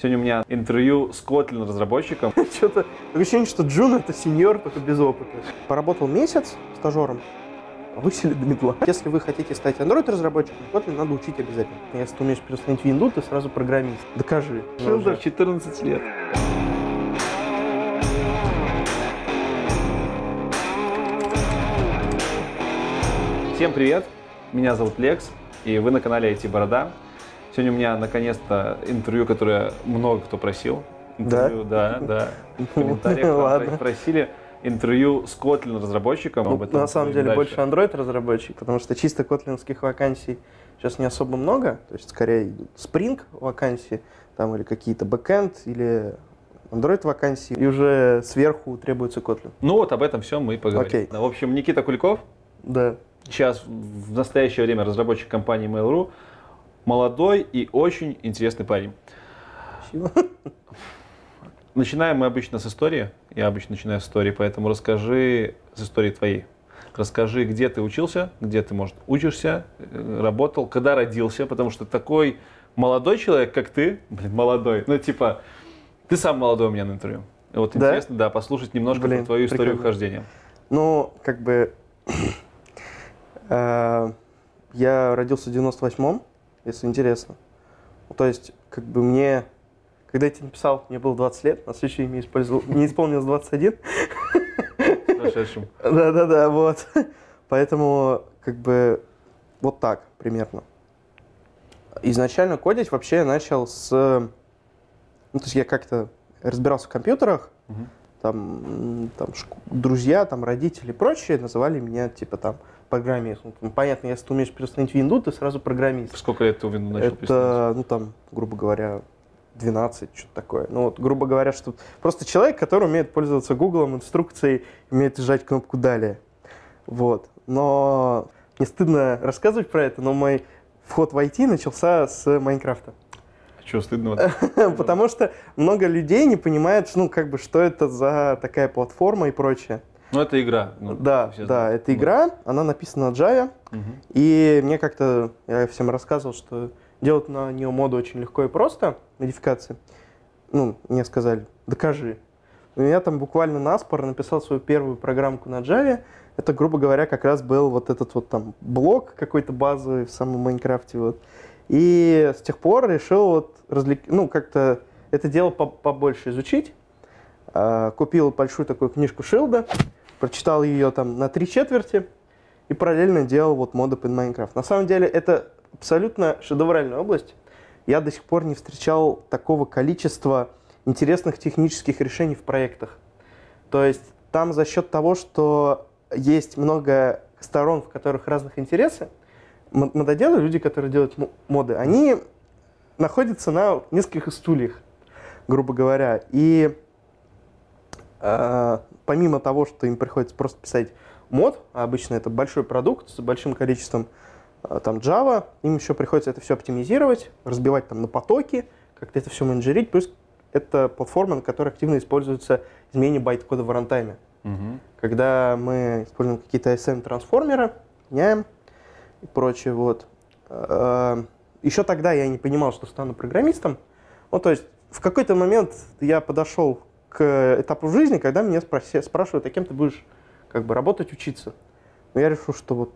Сегодня у меня интервью с Kotlin разработчиком. Что-то ощущение, что Джун это сеньор, только без опыта. Поработал месяц стажером, высели до медла. Если вы хотите стать Android-разработчиком, Kotlin надо учить обязательно. Если ты умеешь переустановить винду, ты сразу программист. Докажи. Шилдер 14 лет. Всем привет, меня зовут Лекс, и вы на канале IT Борода. Сегодня у меня наконец-то интервью, которое много кто просил. Интервью, да, да. В комментариях просили интервью с Kotlin разработчиком. Ну, Об этом на самом деле дальше. больше Android разработчик, потому что чисто котлинских вакансий сейчас не особо много, то есть скорее Spring вакансии, там или какие-то backend, или Android вакансии, и уже сверху требуется Kotlin. Ну вот об этом все мы и поговорим. Окей. В общем, Никита Куликов, Да. сейчас в настоящее время разработчик компании Mail.ru, молодой и очень интересный парень. Спасибо. Начинаем мы обычно с истории. Я обычно начинаю с истории, поэтому расскажи с истории твоей. Расскажи, где ты учился, где ты, может, учишься, э, работал, когда родился, потому что такой молодой человек, как ты, блин, молодой, ну, типа, ты сам молодой у меня на интервью. Вот Да? интересно, да, послушать немножко Блин, про твою историю прикольно. вхождения. Ну, как бы... э, Я родился в 98-м, если интересно. Ну, То есть, как бы мне... Когда я тебе написал, мне было 20 лет, на следующий день мне использовал- не исполнилось 21. Прошедшим. Да-да-да, вот. Поэтому, как бы, вот так примерно. Изначально кодить вообще начал с... Ну, то есть я как-то разбирался в компьютерах, там, там друзья, там, родители и прочие называли меня, типа, там, программист. Ну, понятно, если ты умеешь переустановить винду, ты сразу программист. Сколько лет ты в Windows начал? Это, ну, там, грубо говоря, 12, что-то такое. Ну, вот, грубо говоря, что просто человек, который умеет пользоваться Гуглом, инструкцией, умеет жать кнопку «Далее». Вот. Но мне стыдно рассказывать про это, но мой вход в IT начался с Майнкрафта. Что, стыдно? Потому что много людей не понимают, ну, как бы, что это за такая платформа и прочее. Ну, это игра. ну, Да, да, знают. это игра, она написана на Java, Мгм. и мне как-то, я всем рассказывал, что делать на нее моду очень легко и просто, модификации. Ну, мне сказали, докажи. Я там буквально наспор написал свою первую программку на Java. Это, грубо говоря, как раз был вот этот вот там блок какой-то базовый в самом Майнкрафте. Вот. И с тех пор решил вот развлек... ну, как-то это дело по- побольше изучить. А, Купил большую такую книжку Шилда, прочитал ее там на три четверти и параллельно делал вот моды под Майнкрафт. На самом деле это абсолютно шедевральная область. Я до сих пор не встречал такого количества интересных технических решений в проектах. То есть там за счет того, что есть много сторон, в которых разных интересы, мододелы, люди, которые делают мо- моды, они находятся на нескольких стульях, грубо говоря. И помимо того, что им приходится просто писать мод, а обычно это большой продукт с большим количеством э, там Java, им еще приходится это все оптимизировать, разбивать там на потоки, как-то это все менеджерить, плюс это платформа, на которой активно используется изменение байт-кода в рантайме. Мгм. Когда мы используем какие-то ASM-трансформеры, меняем и прочее, вот. Э, Еще тогда я не понимал, что стану программистом. Ну, то есть в какой-то момент я подошел к этапу жизни, когда меня спроси- спрашивают, а кем ты будешь как бы работать, учиться. Но я решил, что вот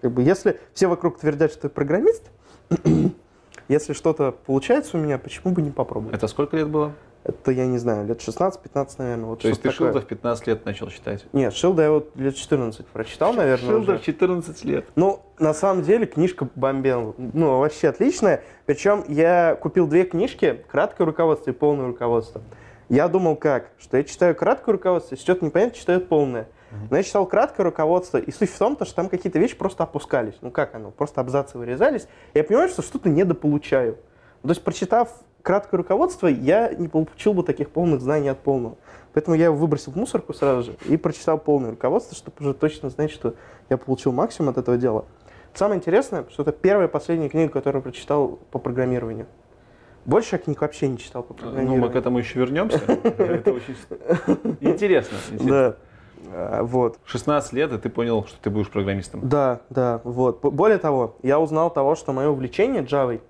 как бы если все вокруг твердят, что ты программист, если что-то получается у меня, почему бы не попробовать? Это сколько лет было? Это, я не знаю, лет 16-15, наверное. Вот То есть ты такое. Шилда в 15 лет начал читать? Нет, Шилда я вот лет 14 прочитал, наверное. Шилда уже. в 14 лет. Ну, на самом деле, книжка бомбела. Ну, вообще отличная. Причем я купил две книжки, краткое руководство и полное руководство. Я думал как? Что я читаю краткое руководство, если что-то непонятно, читаю полное. Но я читал краткое руководство, и суть в том, то, что там какие-то вещи просто опускались. Ну как оно? Просто абзацы вырезались. И я понимаю, что что-то недополучаю. То есть, прочитав краткое руководство, я не получил бы таких полных знаний от полного. Поэтому я его выбросил в мусорку сразу же и прочитал полное руководство, чтобы уже точно знать, что я получил максимум от этого дела. Самое интересное, что это первая и последняя книга, которую я прочитал по программированию. Больше я книг вообще не читал по Ну, программированию. мы к этому еще вернемся. Это очень интересно. Да. А, Вот. 16 лет, и ты понял, что ты будешь программистом. Да, да, вот. Более того, я узнал того, что мое увлечение Java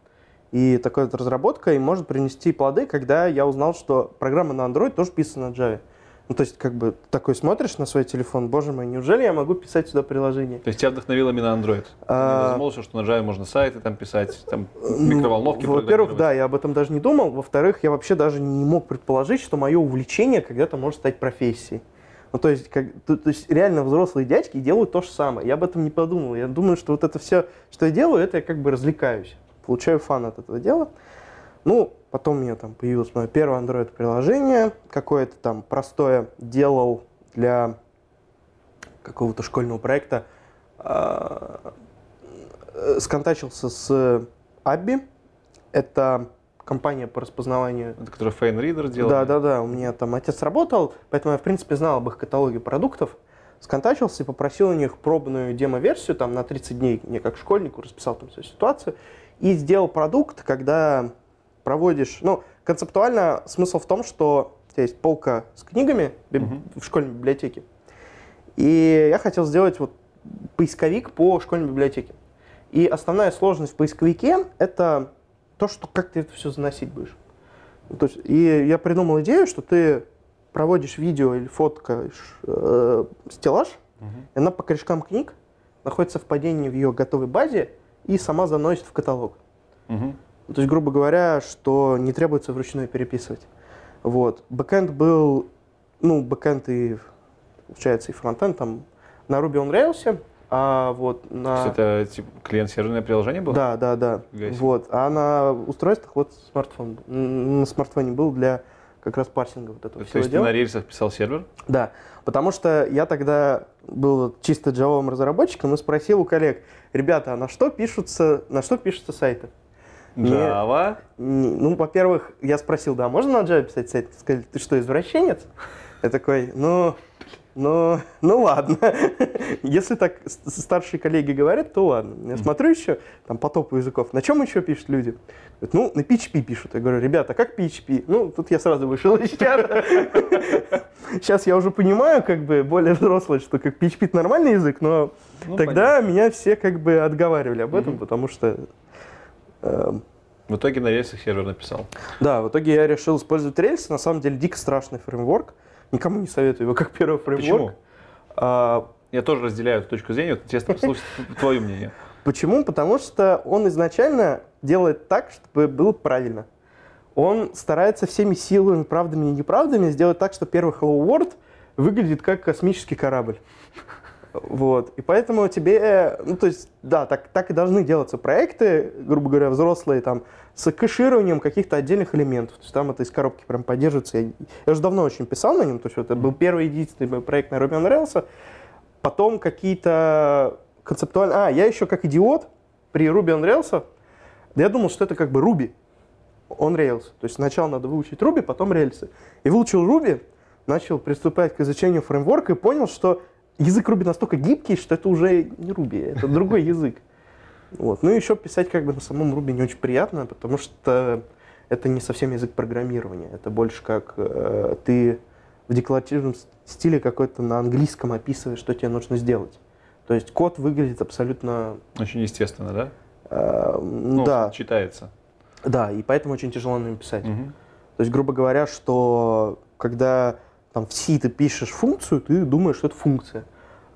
И такая вот разработка и может принести плоды, когда я узнал, что программа на Android тоже писана на Java. Ну, то есть, как бы, такой смотришь на свой телефон, боже мой, неужели я могу писать сюда приложение? То есть тебя вдохновил именно Android? А, Ты задумался, что на Java можно сайты там писать, там микроволновки Ну, Во-первых, да, я об этом даже не думал. Во-вторых, я вообще даже не мог предположить, что мое увлечение когда-то может стать профессией. Ну, то есть, как, то, то есть, реально взрослые дядьки делают то же самое. Я об этом не подумал. Я думаю, что вот это все, что я делаю, это я как бы развлекаюсь. Получаю фан от этого дела. Ну, потом у меня там появилось мое первое Android-приложение, какое-то там простое делал для какого-то школьного проекта. А, э, Сконтачился с Абби. Это компания по распознаванию Это который Фейн Ридер делал? да, да, да. У меня там отец работал, поэтому я, в принципе, знал об их каталоге продуктов. Сконтачился и попросил у них пробную демо-версию там на 30 дней, мне как школьнику расписал там всю ситуацию. И сделал продукт, когда проводишь... Ну, концептуально смысл в том, что у тебя есть полка с книгами биб- Мгм. в школьной библиотеке. И я хотел сделать вот поисковик по школьной библиотеке. И основная сложность в поисковике — это то, что как ты это все заносить будешь. Ну, То есть, и я придумал идею, что ты проводишь видео или фоткаешь э, стеллаж, Мгм. и она по корешкам книг находит совпадение в ее готовой базе и сама заносит в каталог. Мгм. Ну, То есть, грубо говоря, что не требуется вручную переписывать. Вот. Бэкэнд был, ну, бэкэнд и, получается, и фронтенд там на Ruby on Rails, а вот То на... есть это типа клиент-серверное приложение было? Да, да, да. Себе. Вот. А на устройствах вот смартфон. На смартфоне был для как раз парсинга вот этого То всего есть ты дела. на рельсах писал сервер? Да, потому что я тогда был чисто джавовым разработчиком и спросил у коллег, ребята, а на что пишутся, на что пишутся сайты? Не- Java? Не- Ну, во-первых, я спросил, да, можно на Java писать сайт? Сказали, ты что, извращенец? Я такой, ну, ну, ну ладно. Если так старшие коллеги говорят, то ладно. Я смотрю еще там по топу языков. На чем еще пишут люди? Говорят, ну, на PHP пишут. Я говорю, ребята, как PHP? Ну, тут я сразу вышел из чата. Сейчас я уже понимаю, как бы, более взрослый, что как PHP это нормальный язык, но Ну, тогда меня все как бы отговаривали об этом, Мгм. потому что В итоге на рельсах сервер написал. да, в итоге я решил использовать рельсы. На самом деле дико страшный фреймворк. Никому не советую его как первый фреймворк. Почему? А, Я тоже разделяю эту точку зрения. Вот интересно послушать твое мнение. почему? Потому что он изначально делает так, чтобы было правильно. Он старается всеми силами, правдами и неправдами сделать так, что первый Hello World выглядит как космический корабль. Вот. И поэтому тебе, ну, то есть, да, так, так и должны делаться проекты, грубо говоря, взрослые, там, с кэшированием каких-то отдельных элементов. То есть там это из коробки прям поддерживается. Я, я уже давно очень писал на нем, то есть это был первый единственный проект на Ruby on Rails. Потом какие-то концептуальные... А, я еще как идиот при Ruby on Rails, да я думал, что это как бы Ruby on Rails. То есть сначала надо выучить Ruby, потом рельсы. И выучил Ruby, начал приступать к изучению фреймворка и понял, что язык Ruby настолько гибкий, что это уже не Ruby, это другой язык. Вот. Ну и еще писать как бы на самом Ruby не очень приятно, потому что это не совсем язык программирования. Это больше как э, ты в декларативном стиле какой-то на английском описываешь, что тебе нужно сделать. То есть код выглядит абсолютно... Очень естественно, да? э, Ну, да, читается. да, и поэтому очень тяжело на нем писать. Мгм. То есть, грубо говоря, что когда там в C ты пишешь функцию, ты думаешь, что это функция.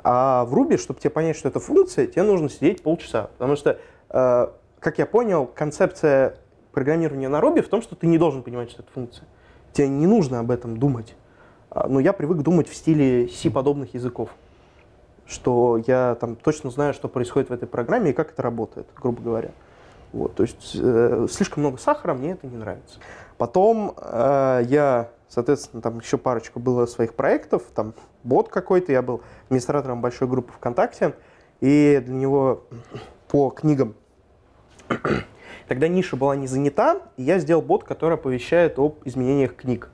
А в Ruby, чтобы тебе понять, что это функция, тебе нужно сидеть полчаса. Потому что, э, как я понял, концепция программирования на Ruby в том, что ты не должен понимать, что это функция. Тебе не нужно об этом думать. А, Но я привык думать в стиле C-подобных языков. Что я там точно знаю, что происходит в этой программе и как это работает, грубо говоря. Вот, то есть э, слишком много сахара, мне это не нравится. Потом э, я, соответственно, там еще парочку было своих проектов, там бот какой-то, я был администратором большой группы ВКонтакте, и для него по книгам тогда ниша была не занята, и я сделал бот, который оповещает об изменениях книг.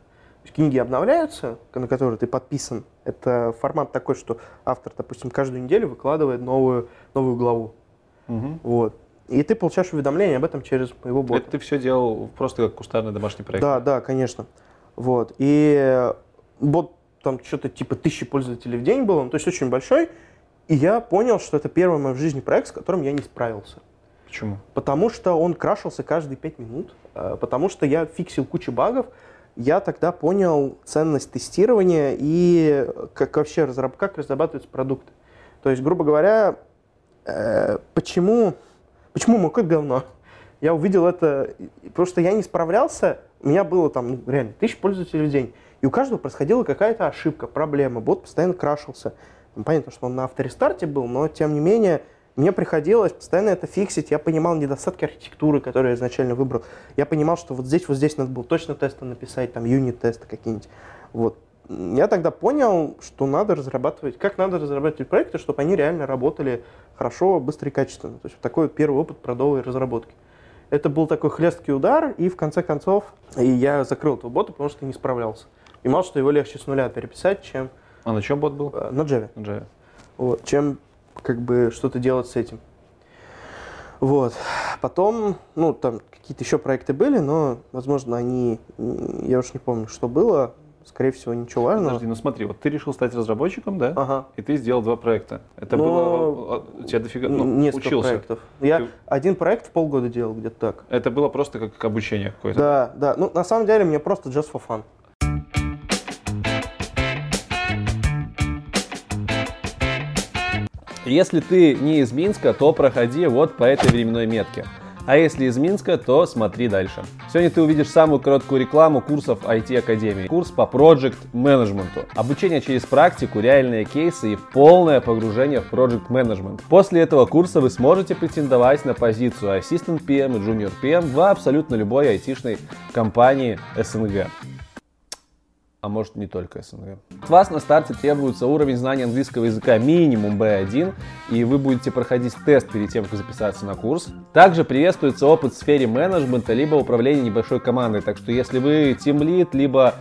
Книги обновляются, на которые ты подписан. Это формат такой, что автор, допустим, каждую неделю выкладывает новую, новую главу. Мгм. Вот. И ты получаешь уведомление об этом через моего бота. Это ты все делал просто как кустарный домашний проект. Да, да, конечно. Вот. И э, бот там что-то типа тысячи пользователей в день было, ну, то есть очень большой. И я понял, что это первый мой в жизни проект, с которым я не справился. Почему? Потому что он крашился каждые 5 минут, э, потому что я фиксил кучу багов. Я тогда понял ценность тестирования и как вообще разраб- как разрабатываются продукты. То есть, грубо говоря, э, почему, почему мой код говно? Я увидел это, что я не справлялся, у меня было там ну, реально тысяч пользователей в день, и у каждого происходила какая-то ошибка, проблема, бот постоянно крашился. Ну, Понятно, что он на авторестарте был, но тем не менее мне приходилось постоянно это фиксить. Я понимал недостатки архитектуры, которые я изначально выбрал. Я понимал, что вот здесь, вот здесь надо было точно тесты написать, там юнит-тесты какие-нибудь. Вот. Я тогда понял, что надо разрабатывать, как надо разрабатывать проекты, чтобы они реально работали хорошо, быстро и качественно. То есть такой вот первый опыт продовой разработки. Это был такой хлесткий удар, и в конце концов и я закрыл этого бота, потому что не справлялся. Понимал, что его легче с нуля переписать, чем А на чем бот был? э, на Java. На Java. Вот, чем как бы что-то делать с этим. Вот. Потом, ну, там какие-то еще проекты были, но, возможно, они, я уж не помню, что было. Скорее всего, ничего важного. Подожди, ну смотри, вот ты решил стать разработчиком, да? Ага. И ты сделал два проекта. Это Ну, было... а, У тебя дофига... Ну, Несколько учился. проектов. Я Ты- один проект в полгода делал, где-то так. Это было просто как обучение какое-то. Да, да. Ну, на самом деле, мне просто just for fun. Если ты не из Минска, то проходи вот по этой временной метке. А если из Минска, то смотри дальше. Сегодня ты увидишь самую короткую рекламу курсов IT Академии. Курс по Project менеджменту. Обучение через практику, реальные кейсы и полное погружение в Project Management. После этого курса вы сможете претендовать на позицию Assistant PM и Junior PM в абсолютно любой айтишной компании СНГ а может не только СНГ. От вас на старте требуется уровень знания английского языка минимум B1, и вы будете проходить тест перед тем, как записаться на курс. Также приветствуется опыт в сфере менеджмента, либо управления небольшой командой. Так что если вы тимлид, либо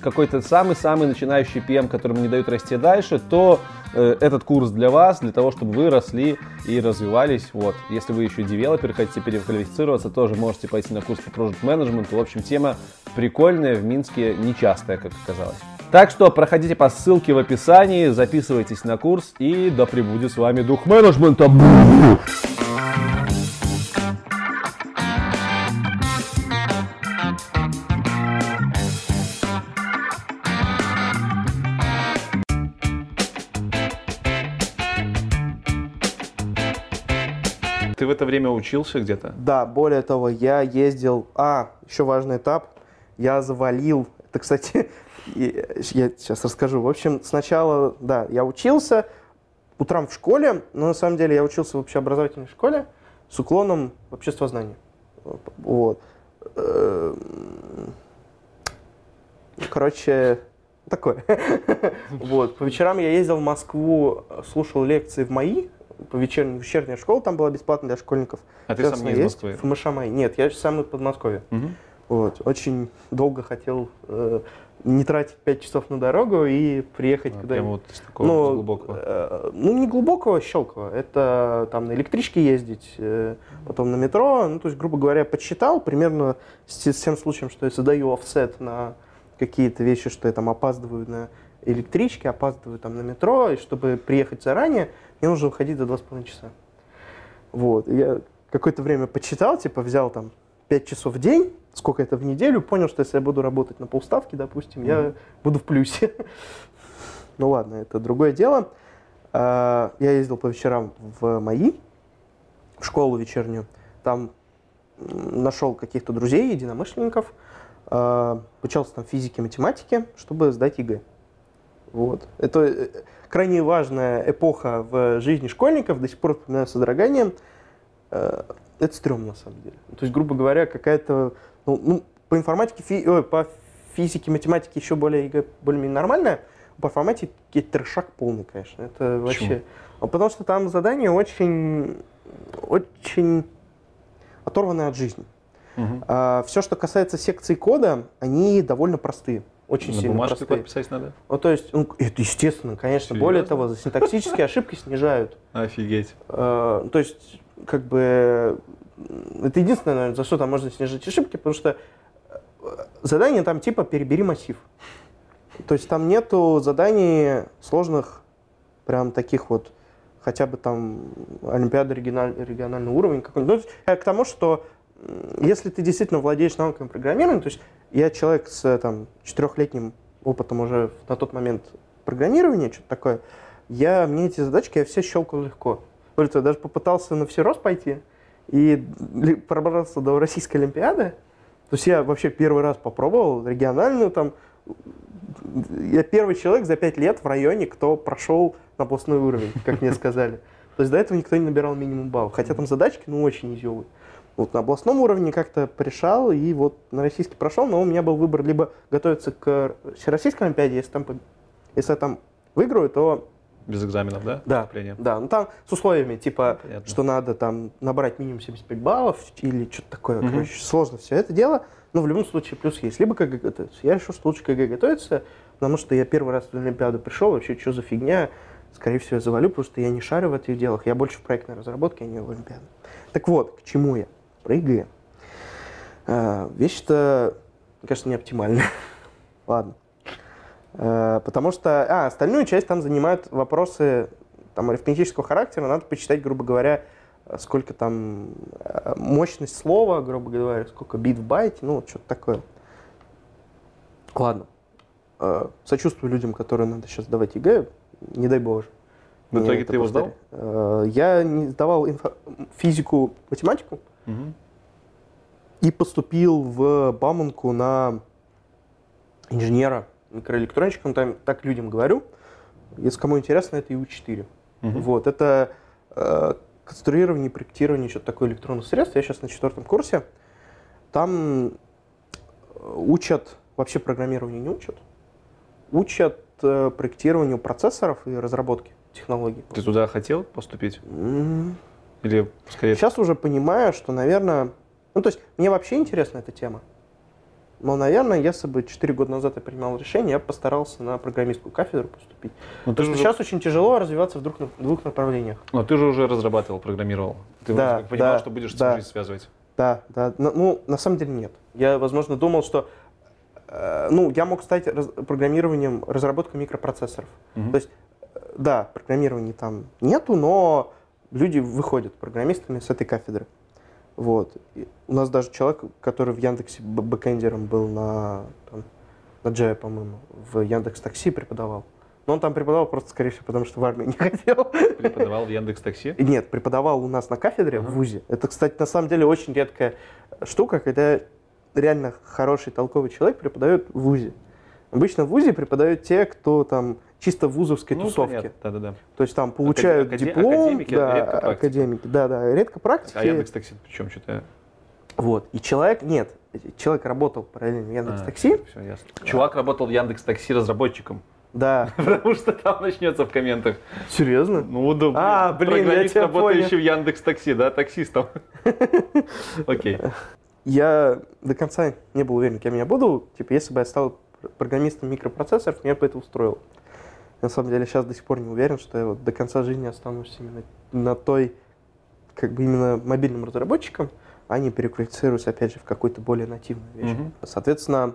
какой-то самый-самый начинающий PM, которому не дают расти дальше, то э, этот курс для вас, для того, чтобы вы росли и развивались. Вот. Если вы еще девелопер, хотите переквалифицироваться, тоже можете пойти на курс по Project Management. В общем, тема прикольная, в Минске нечастая, как оказалось. Так что проходите по ссылке в описании, записывайтесь на курс и да пребудет с вами дух менеджмента. Ты в это время учился где-то? Да, более того, я ездил... А, еще важный этап. Я завалил... Это, кстати, я сейчас расскажу. В общем, сначала, да, я учился утром в школе, но на самом деле я учился в общеобразовательной школе с уклоном в обществознание. Вот. Эм, Короче, такое. Вот. По вечерам я ездил в Москву, слушал лекции в МАИ, по вечерней, вечерняя школа там была бесплатная для школьников. А ты сам Сейчас не из. Москвы? ФМШ МАИ. Нет, я сам из Подмосковья. Мгм. Вот. Очень долго хотел э, не тратить 5 часов на дорогу и приехать А, куда-нибудь. вот с такого Ну, глубокого. э, ну, не глубокого, щелкового. Это там на электричке ездить, э, потом на метро. Ну, то есть, грубо говоря, подсчитал примерно с, с тем случаем, что я задаю офсет на какие-то вещи, что я там опаздываю на электричке, опаздываю там на метро, и чтобы приехать заранее, мне нужно выходить за 2,5 часа. Вот. И Я какое-то время подсчитал, типа взял там 5 часов в день, сколько это в неделю, понял, что если я буду работать на полставки, допустим, я буду в плюсе. Ну ладно, это другое дело. А, Я ездил по вечерам в МАИ, в школу вечернюю. Там нашел каких-то друзей, единомышленников, а, обучался там физике, математике, чтобы сдать ЕГЭ. Вот. Это э, крайне важная эпоха в жизни школьников, до сих пор вспоминаю с содроганием. Э, Это стрёмно, на самом деле. То есть, грубо говоря, какая-то... Ну, ну, по информатике, фи- ой, по физике, математике еще более более-менее нормальная. По информатике трешак полный, конечно. Это вообще... А Потому что там задания очень... Очень оторваны от жизни. Мгм. все, что касается секции кода, они довольно простые. Очень На сильно простые. код писать надо? Ну, то есть, ну, это естественно, конечно. Серьезно? Более того, за синтаксические ошибки снижают. Офигеть. Э, То есть, как бы, это единственное, наверное, за что там можно снижать ошибки, потому что э, задание там типа «перебери массив». То есть там нету заданий сложных, прям таких вот хотя бы там Олимпиада региональ, региональный уровень какой-нибудь. Ну, к тому, что если ты действительно владеешь навыками программирования, то есть я человек с там, четырехлетним опытом уже на тот момент программирования, что-то такое, я, мне эти задачки я все щелкал легко. Более даже попытался на всерос пойти и пробраться до Российской Олимпиады. То есть я вообще первый раз попробовал региональную там. Я первый человек за пять лет в районе, кто прошел на областной уровень, как мне сказали. То есть до этого никто не набирал минимум баллов. Хотя там задачки, ну, очень изюмые. Вот на областном уровне как-то пришел и вот на российский прошел, но у меня был выбор либо готовиться к Всероссийской Олимпиаде, если там, если я там выиграю, то без экзаменов, да? Да, да. Ну там с условиями, типа, Понятно. что надо там набрать минимум 75 баллов или что-то такое. Угу. Короче, сложно все это дело. Но в любом случае плюс есть. Либо КГ готовиться. Я решил, что лучше КГ готовиться, потому что я первый раз в Олимпиаду пришел, вообще что за фигня. Скорее всего, я завалю, потому что я не шарю в этих делах. Я больше в проектной разработке, а не в Олимпиаду. Так вот, к чему я? Про. А, вещь-то, кажется, не оптимальная. Ладно. Э, потому что, а, остальную часть там занимают вопросы там, арифметического характера. Надо почитать, грубо говоря, сколько там э, мощность слова, грубо говоря, сколько бит в байте, ну, вот что-то такое. Ладно. Э, сочувствую людям, которые надо сейчас сдавать ЕГЭ, не дай боже. В итоге ты его сдал? Я не сдавал инфо... физику, математику угу. и поступил в Бауманку на инженера микроэлектронщиком, там, так людям говорю. Если кому интересно, это ИУ-4. Угу. Вот, это э, конструирование, проектирование, что-то такое электронных средств. Я сейчас на четвертом курсе. Там э, учат, вообще программирование не учат, учат э, проектированию процессоров и разработке технологий. Ты туда хотел поступить? Mm-hmm. Или скорее... Сейчас уже понимаю, что, наверное... Ну, то есть, мне вообще интересна эта тема. Но, наверное, если бы 4 года назад я принимал решение, я бы постарался на программистскую кафедру поступить. Но Потому что же... сейчас очень тяжело развиваться в двух, в двух направлениях. Но ты же уже разрабатывал, программировал. Ты да, понимал, да, что будешь да, жизнь связывать. Да, да. Ну, на самом деле нет. Я, возможно, думал, что э, ну, я мог стать раз, программированием, разработкой микропроцессоров. Угу. То есть, э, да, программирования там нету, но люди выходят программистами с этой кафедры. Вот. И у нас даже человек, который в Яндексе бэкэндером был на, там, на Java, по-моему, в Яндекс Такси преподавал. Но он там преподавал просто, скорее всего, потому что в армию не хотел. Преподавал в Яндекс Такси? Нет, преподавал у нас на кафедре uh-huh. в ВУЗе. Это, кстати, на самом деле очень редкая штука, когда реально хороший, толковый человек преподает в ВУЗе. Обычно в ВУЗе преподают те, кто там чисто вузовской ну, тусовке. Да, да, да. То есть там получают Акаде... диплом, академики, да, редко академики, да, да, редко практики. А Яндекс Такси причем что-то? Вот. И человек, нет, человек работал параллельно в Яндекс а, Такси. А, все ясно. Чувак работал в Яндекс Такси разработчиком. Да. Потому что там начнется в комментах. Серьезно? Ну, да. А, блин, я тебя работающий понял. в Яндекс Такси, да, таксистом. Окей. Я до конца не был уверен, кем я буду. Типа, если бы я стал программистом микропроцессоров, меня бы это устроило. На самом деле сейчас до сих пор не уверен, что я вот до конца жизни останусь именно на той, как бы именно мобильным разработчиком, а не переквалифицируюсь, опять же, в какую-то более нативную вещь. Mm-hmm. Соответственно,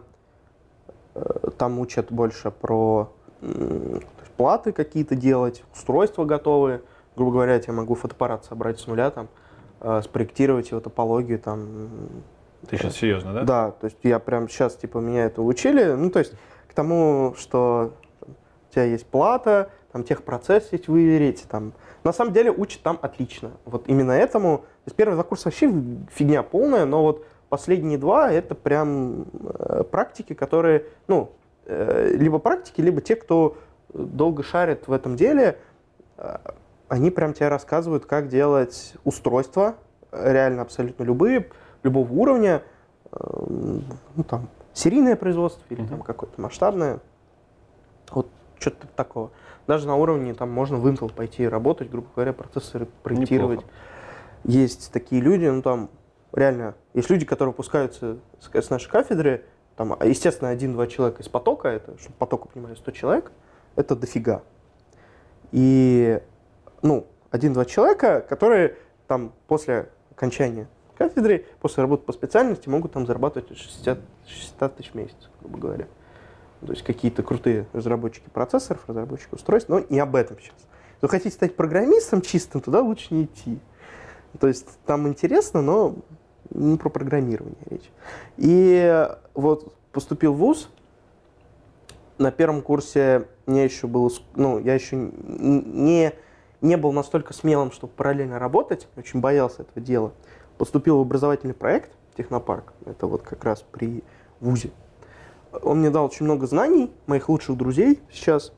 э, там учат больше про платы какие-то делать, устройства готовые. Грубо говоря, я могу фотоаппарат собрать с нуля, там, э, спроектировать его топологию, там, ты сейчас серьезно, да? Да, то есть я прям сейчас, типа, меня это учили. Ну, то есть к тому, что у тебя есть плата, там техпроцесс есть выверить, там. На самом деле учат там отлично. Вот именно этому. То есть первый два курса вообще фигня полная, но вот последние два это прям э, практики, которые, ну, э, либо практики, либо те, кто долго шарит в этом деле, э, они прям тебе рассказывают, как делать устройства, реально абсолютно любые, любого уровня, э, ну, там, серийное производство или там какое-то масштабное. Вот что-то такого. Даже на уровне там можно в Intel пойти работать, грубо говоря, процессоры проектировать. Неплохо. Есть такие люди, ну там реально, есть люди, которые выпускаются с, с нашей кафедры, там, естественно, один-два человека из потока, это, чтобы потоку понимали, 100 человек, это дофига. И, ну, один-два человека, которые там после окончания кафедры после работы по специальности могут там зарабатывать 60, 60 тысяч в месяц, грубо говоря. То есть какие-то крутые разработчики процессоров, разработчики устройств, но не об этом сейчас. вы хотите стать программистом чистым, туда лучше не идти. То есть там интересно, но не про программирование речь. И вот поступил в ВУЗ, на первом курсе мне еще было, ну, я еще не, не был настолько смелым, чтобы параллельно работать, очень боялся этого дела. Поступил в образовательный проект Технопарк, это вот как раз при ВУЗе. Он мне дал очень много знаний, моих лучших друзей сейчас.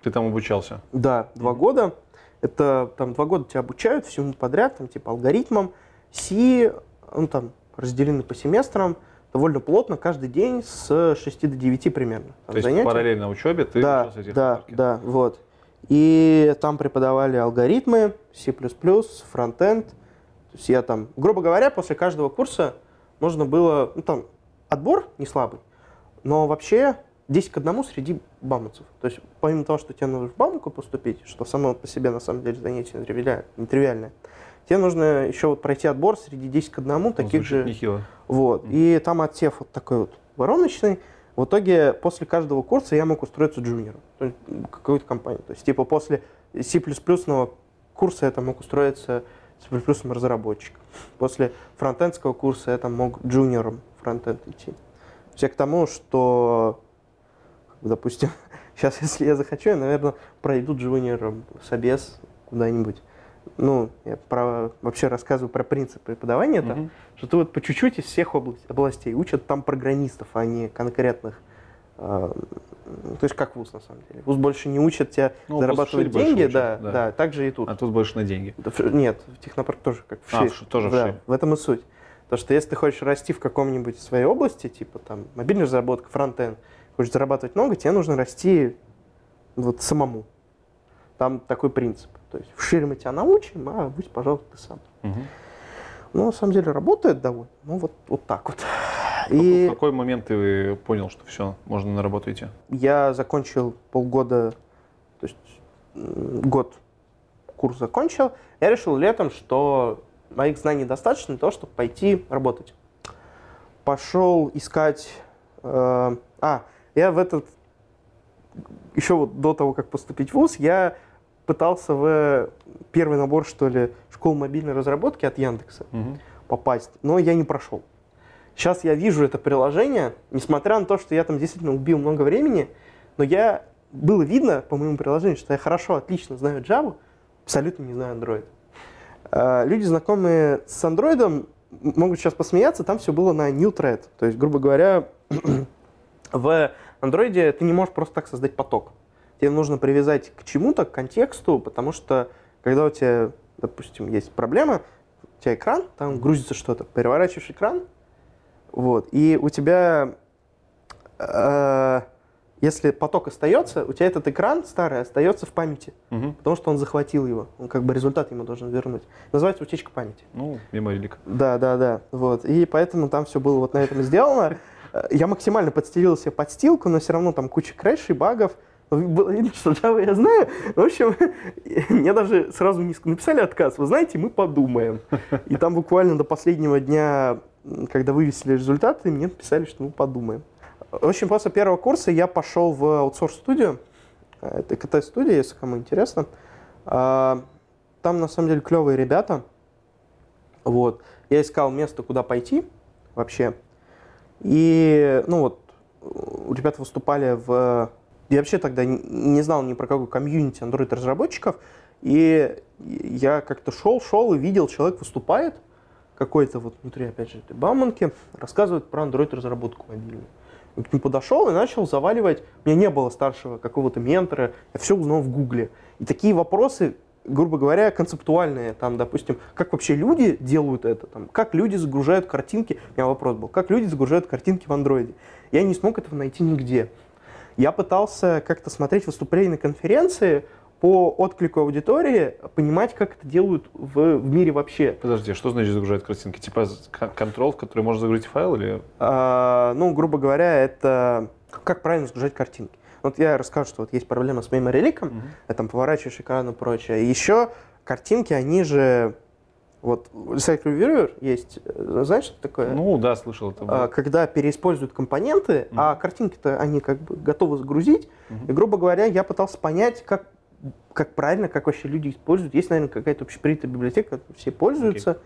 Ты там обучался? Да, два года. Это там два года тебя обучают всему подряд, там типа алгоритмам, C, ну там разделены по семестрам, довольно плотно, каждый день с 6 до 9 примерно. То есть занятия. параллельно учебе ты да, учился Да, да, вот. И там преподавали алгоритмы, C++, фронтенд. То есть я там, грубо говоря, после каждого курса можно было, ну там, отбор не слабый, но вообще 10 к 1 среди бауманцев. То есть помимо того, что тебе нужно в Бауманку поступить, что само по себе на самом деле занятие нетривиальное, тебе нужно еще вот пройти отбор среди 10 к 1 таких же. Нехило. Вот. Mm. И там отсев вот такой вот вороночный. В итоге после каждого курса я мог устроиться джуниором какую-то компанию. То есть типа после C++ курса я там мог устроиться C++ разработчиком. После фронтендского курса я там мог джуниором фронтенд идти. Все к тому, что, допустим, сейчас, если я захочу, я, наверное, пройду джуниором собес куда-нибудь ну, я про, вообще рассказываю про принцип преподавания, mm-hmm. там, что ты вот по чуть-чуть из всех область, областей учат там программистов, а не конкретных. Э, то есть как вуз на самом деле. Вуз больше не учит тебя ну, зарабатывать деньги, да, да, да, так же и тут. А тут больше на деньги. Нет, в технопарк тоже как в шире. А, в, тоже да, в шире. в этом и суть. То, что если ты хочешь расти в каком-нибудь своей области, типа там мобильная разработка, фронтенд, хочешь зарабатывать много, тебе нужно расти вот самому. Там такой принцип. То есть в шире мы тебя научим, а будь, пожалуйста, ты сам. Угу. Ну, на самом деле, работает довольно. Ну, вот, вот так вот. И в какой момент ты понял, что все, можно на работу идти? Я закончил полгода, то есть год курс закончил. Я решил летом, что моих знаний достаточно для того, чтобы пойти работать. Пошел искать... Э, а, я в этот... Еще вот до того, как поступить в ВУЗ, я пытался в первый набор, что ли, школ мобильной разработки от Яндекса угу. попасть, но я не прошел. Сейчас я вижу это приложение, несмотря на то, что я там действительно убил много времени, но я было видно по моему приложению, что я хорошо, отлично знаю Java, абсолютно не знаю Android. А, люди, знакомые с Android, могут сейчас посмеяться, там все было на new thread. То есть, грубо говоря, в Android ты не можешь просто так создать поток тебе нужно привязать к чему-то, к контексту, потому что когда у тебя, допустим, есть проблема, у тебя экран, там грузится что-то, переворачиваешь экран, вот, и у тебя, э, если поток остается, у тебя этот экран старый остается в памяти, угу. потому что он захватил его, он как бы результат ему должен вернуть. Называется утечка памяти. Ну, меморилик. Да, да, да, вот, и поэтому там все было вот на этом сделано. Я максимально подстелил себе подстилку, но все равно там куча крэшей, багов, было видно, что Java я знаю. В общем, мне даже сразу не написали отказ. Вы знаете, мы подумаем. И там буквально до последнего дня, когда вывесили результаты, мне написали, что мы подумаем. В общем, после первого курса я пошел в аутсорс-студию. Это КТ-студия, если кому интересно. А, там, на самом деле, клевые ребята. Вот. Я искал место, куда пойти вообще. И, ну вот, у ребят выступали в я вообще тогда не знал ни про какой комьюнити Android-разработчиков, и я как-то шел, шел и видел, человек выступает, какой-то вот внутри, опять же, этой Бауманки, рассказывает про Android-разработку мобильную. Нему подошел и начал заваливать. У меня не было старшего какого-то ментора, я все узнал в Гугле. И такие вопросы, грубо говоря, концептуальные, там, допустим, как вообще люди делают это, там, как люди загружают картинки, у меня вопрос был, как люди загружают картинки в андроиде. Я не смог этого найти нигде. Я пытался как-то смотреть выступления на конференции, по отклику аудитории понимать, как это делают в, в мире вообще. Подожди, что значит загружать картинки? Типа контрол, в который можно загрузить файл или? А, ну, грубо говоря, это как правильно загружать картинки. Вот я расскажу, что вот есть проблема с leak, угу. Uh там поворачиваешь экран и прочее. Еще картинки, они же вот Recycle Viewer есть, э, знаешь, что такое? Ну да, слышал это. А, когда переиспользуют компоненты, mm. а картинки-то они как бы готовы загрузить. Mm-hmm. И, грубо говоря, я пытался понять, как как правильно, как вообще люди используют. Есть, наверное, какая-то общепринятая библиотека, все пользуются. Okay.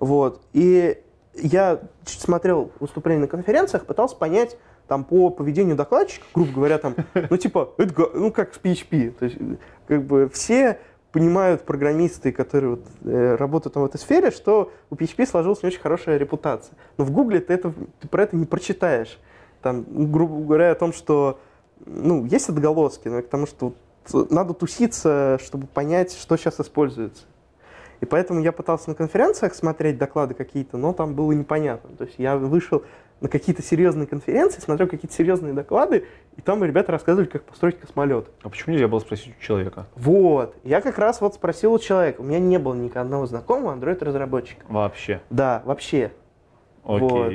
Вот. И я смотрел выступления на конференциях, пытался понять, там по поведению докладчика, грубо говоря, там, ну типа, это, ну как с PHP, то есть как бы все понимают программисты, которые вот, э, работают в этой сфере, что у PHP сложилась не очень хорошая репутация. Но в Гугле ты, это, ты про это не прочитаешь. Там, грубо говоря, о том, что ну, есть отголоски, но к тому, что надо туситься, чтобы понять, что сейчас используется. И поэтому я пытался на конференциях смотреть доклады какие-то, но там было непонятно. То есть я вышел на какие-то серьезные конференции, смотрел какие-то серьезные доклады, и там ребята рассказывали, как построить космолет. А почему нельзя было спросить у человека? Вот. Я как раз вот спросил у человека. У меня не было ни одного знакомого Android-разработчика. Вообще? Да, вообще. Окей. Вот.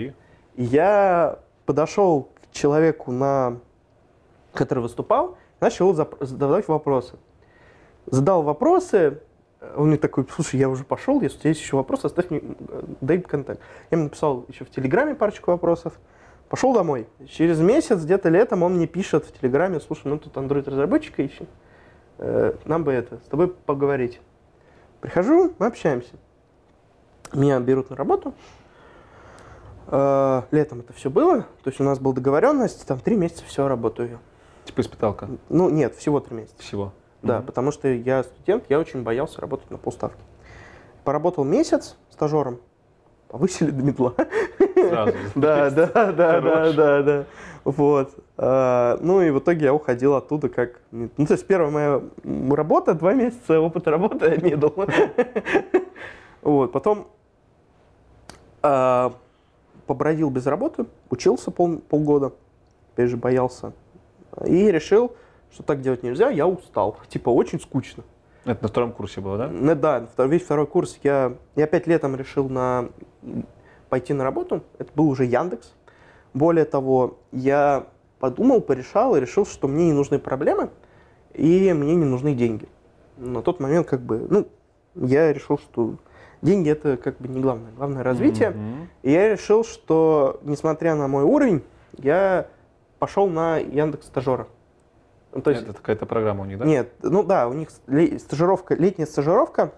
И я подошел к человеку, на... который выступал, начал задавать вопросы. Задал вопросы, он мне такой, слушай, я уже пошел, если у тебя есть еще вопросы, оставь мне, дай контакт. Я ему написал еще в Телеграме парочку вопросов, пошел домой. Через месяц, где-то летом, он мне пишет в Телеграме, слушай, ну тут Android-разработчика ищем, э, нам бы это, с тобой поговорить. Прихожу, мы общаемся. Меня берут на работу. Э, летом это все было, то есть у нас была договоренность, там три месяца все работаю. Типа испыталка? Ну нет, всего три месяца. Всего? Да, mm-hmm. потому что я студент, я очень боялся работать на полставки. Поработал месяц стажером, повысили до медла. Сразу. Да, да, да, да, да, да. Вот. А, ну и в итоге я уходил оттуда как... Ну, то есть первая моя работа, два месяца опыта работы я медал. Вот. Потом а, побродил без работы, учился полгода, опять же боялся. И решил, что так делать нельзя, я устал. Типа, очень скучно. Это на втором курсе было, да? Ну, да, весь второй курс я, я пять летом решил на, пойти на работу. Это был уже Яндекс. Более того, я подумал, порешал и решил, что мне не нужны проблемы и мне не нужны деньги. На тот момент как бы, ну, я решил, что деньги это как бы не главное, главное развитие. Mm-hmm. И я решил, что несмотря на мой уровень, я пошел на Яндекс стажера. Ну, то есть, это какая-то программа у них, да? Нет, ну да, у них стажировка, летняя стажировка,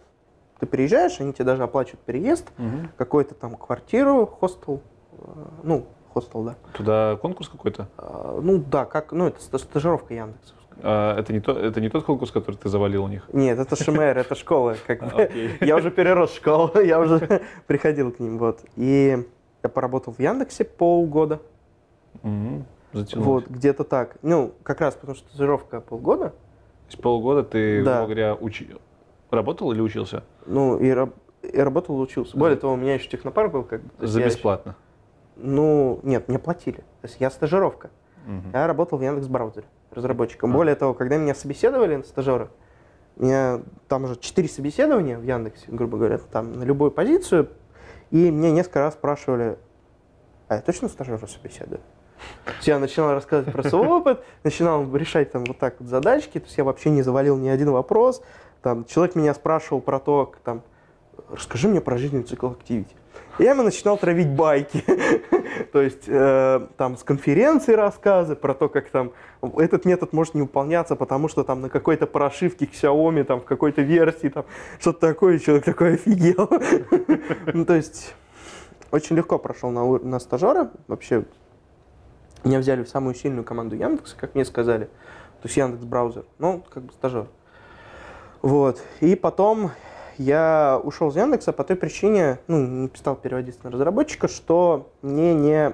ты приезжаешь, они тебе даже оплачивают переезд, угу. какую-то там квартиру, хостел, э, ну, хостел, да. Туда конкурс какой-то? А, ну да, как, ну это стажировка Яндекса. А, это, не то, это не тот конкурс, который ты завалил у них? Нет, это ШМР, это школа. Как бы. Я уже перерос школу, я уже приходил к ним. Вот. И я поработал в Яндексе полгода. Затянулось. Вот, где-то так. Ну, как раз потому что стажировка полгода. То есть полгода ты, да. грубо говоря, учи... работал или учился? Ну, и, раб... и работал, и учился. Более того, у меня еще технопарк был. Как бы, За бесплатно? Еще... Ну, нет, мне платили. То есть я стажировка. Угу. Я работал в Яндекс браузере разработчиком. А. Более того, когда меня собеседовали на стажера, у меня там уже четыре собеседования в Яндексе, грубо говоря, там на любую позицию, и мне несколько раз спрашивали, а я точно стажера собеседую? Я начинал рассказывать про свой опыт, начинал решать там вот так вот задачки, то есть я вообще не завалил ни один вопрос. Там, человек меня спрашивал про то, там, расскажи мне про жизненный цикл активити. я ему начинал травить байки. то есть э, там с конференции рассказы про то, как там этот метод может не выполняться, потому что там на какой-то прошивке Xiaomi, там в какой-то версии, там что-то такое, человек такой офигел. ну, то есть очень легко прошел на, на стажера. Вообще меня взяли в самую сильную команду Яндекса, как мне сказали. То есть Яндекс браузер. Ну, как бы стажер. Вот. И потом я ушел из Яндекса по той причине, ну, не стал переводиться на разработчика, что мне не...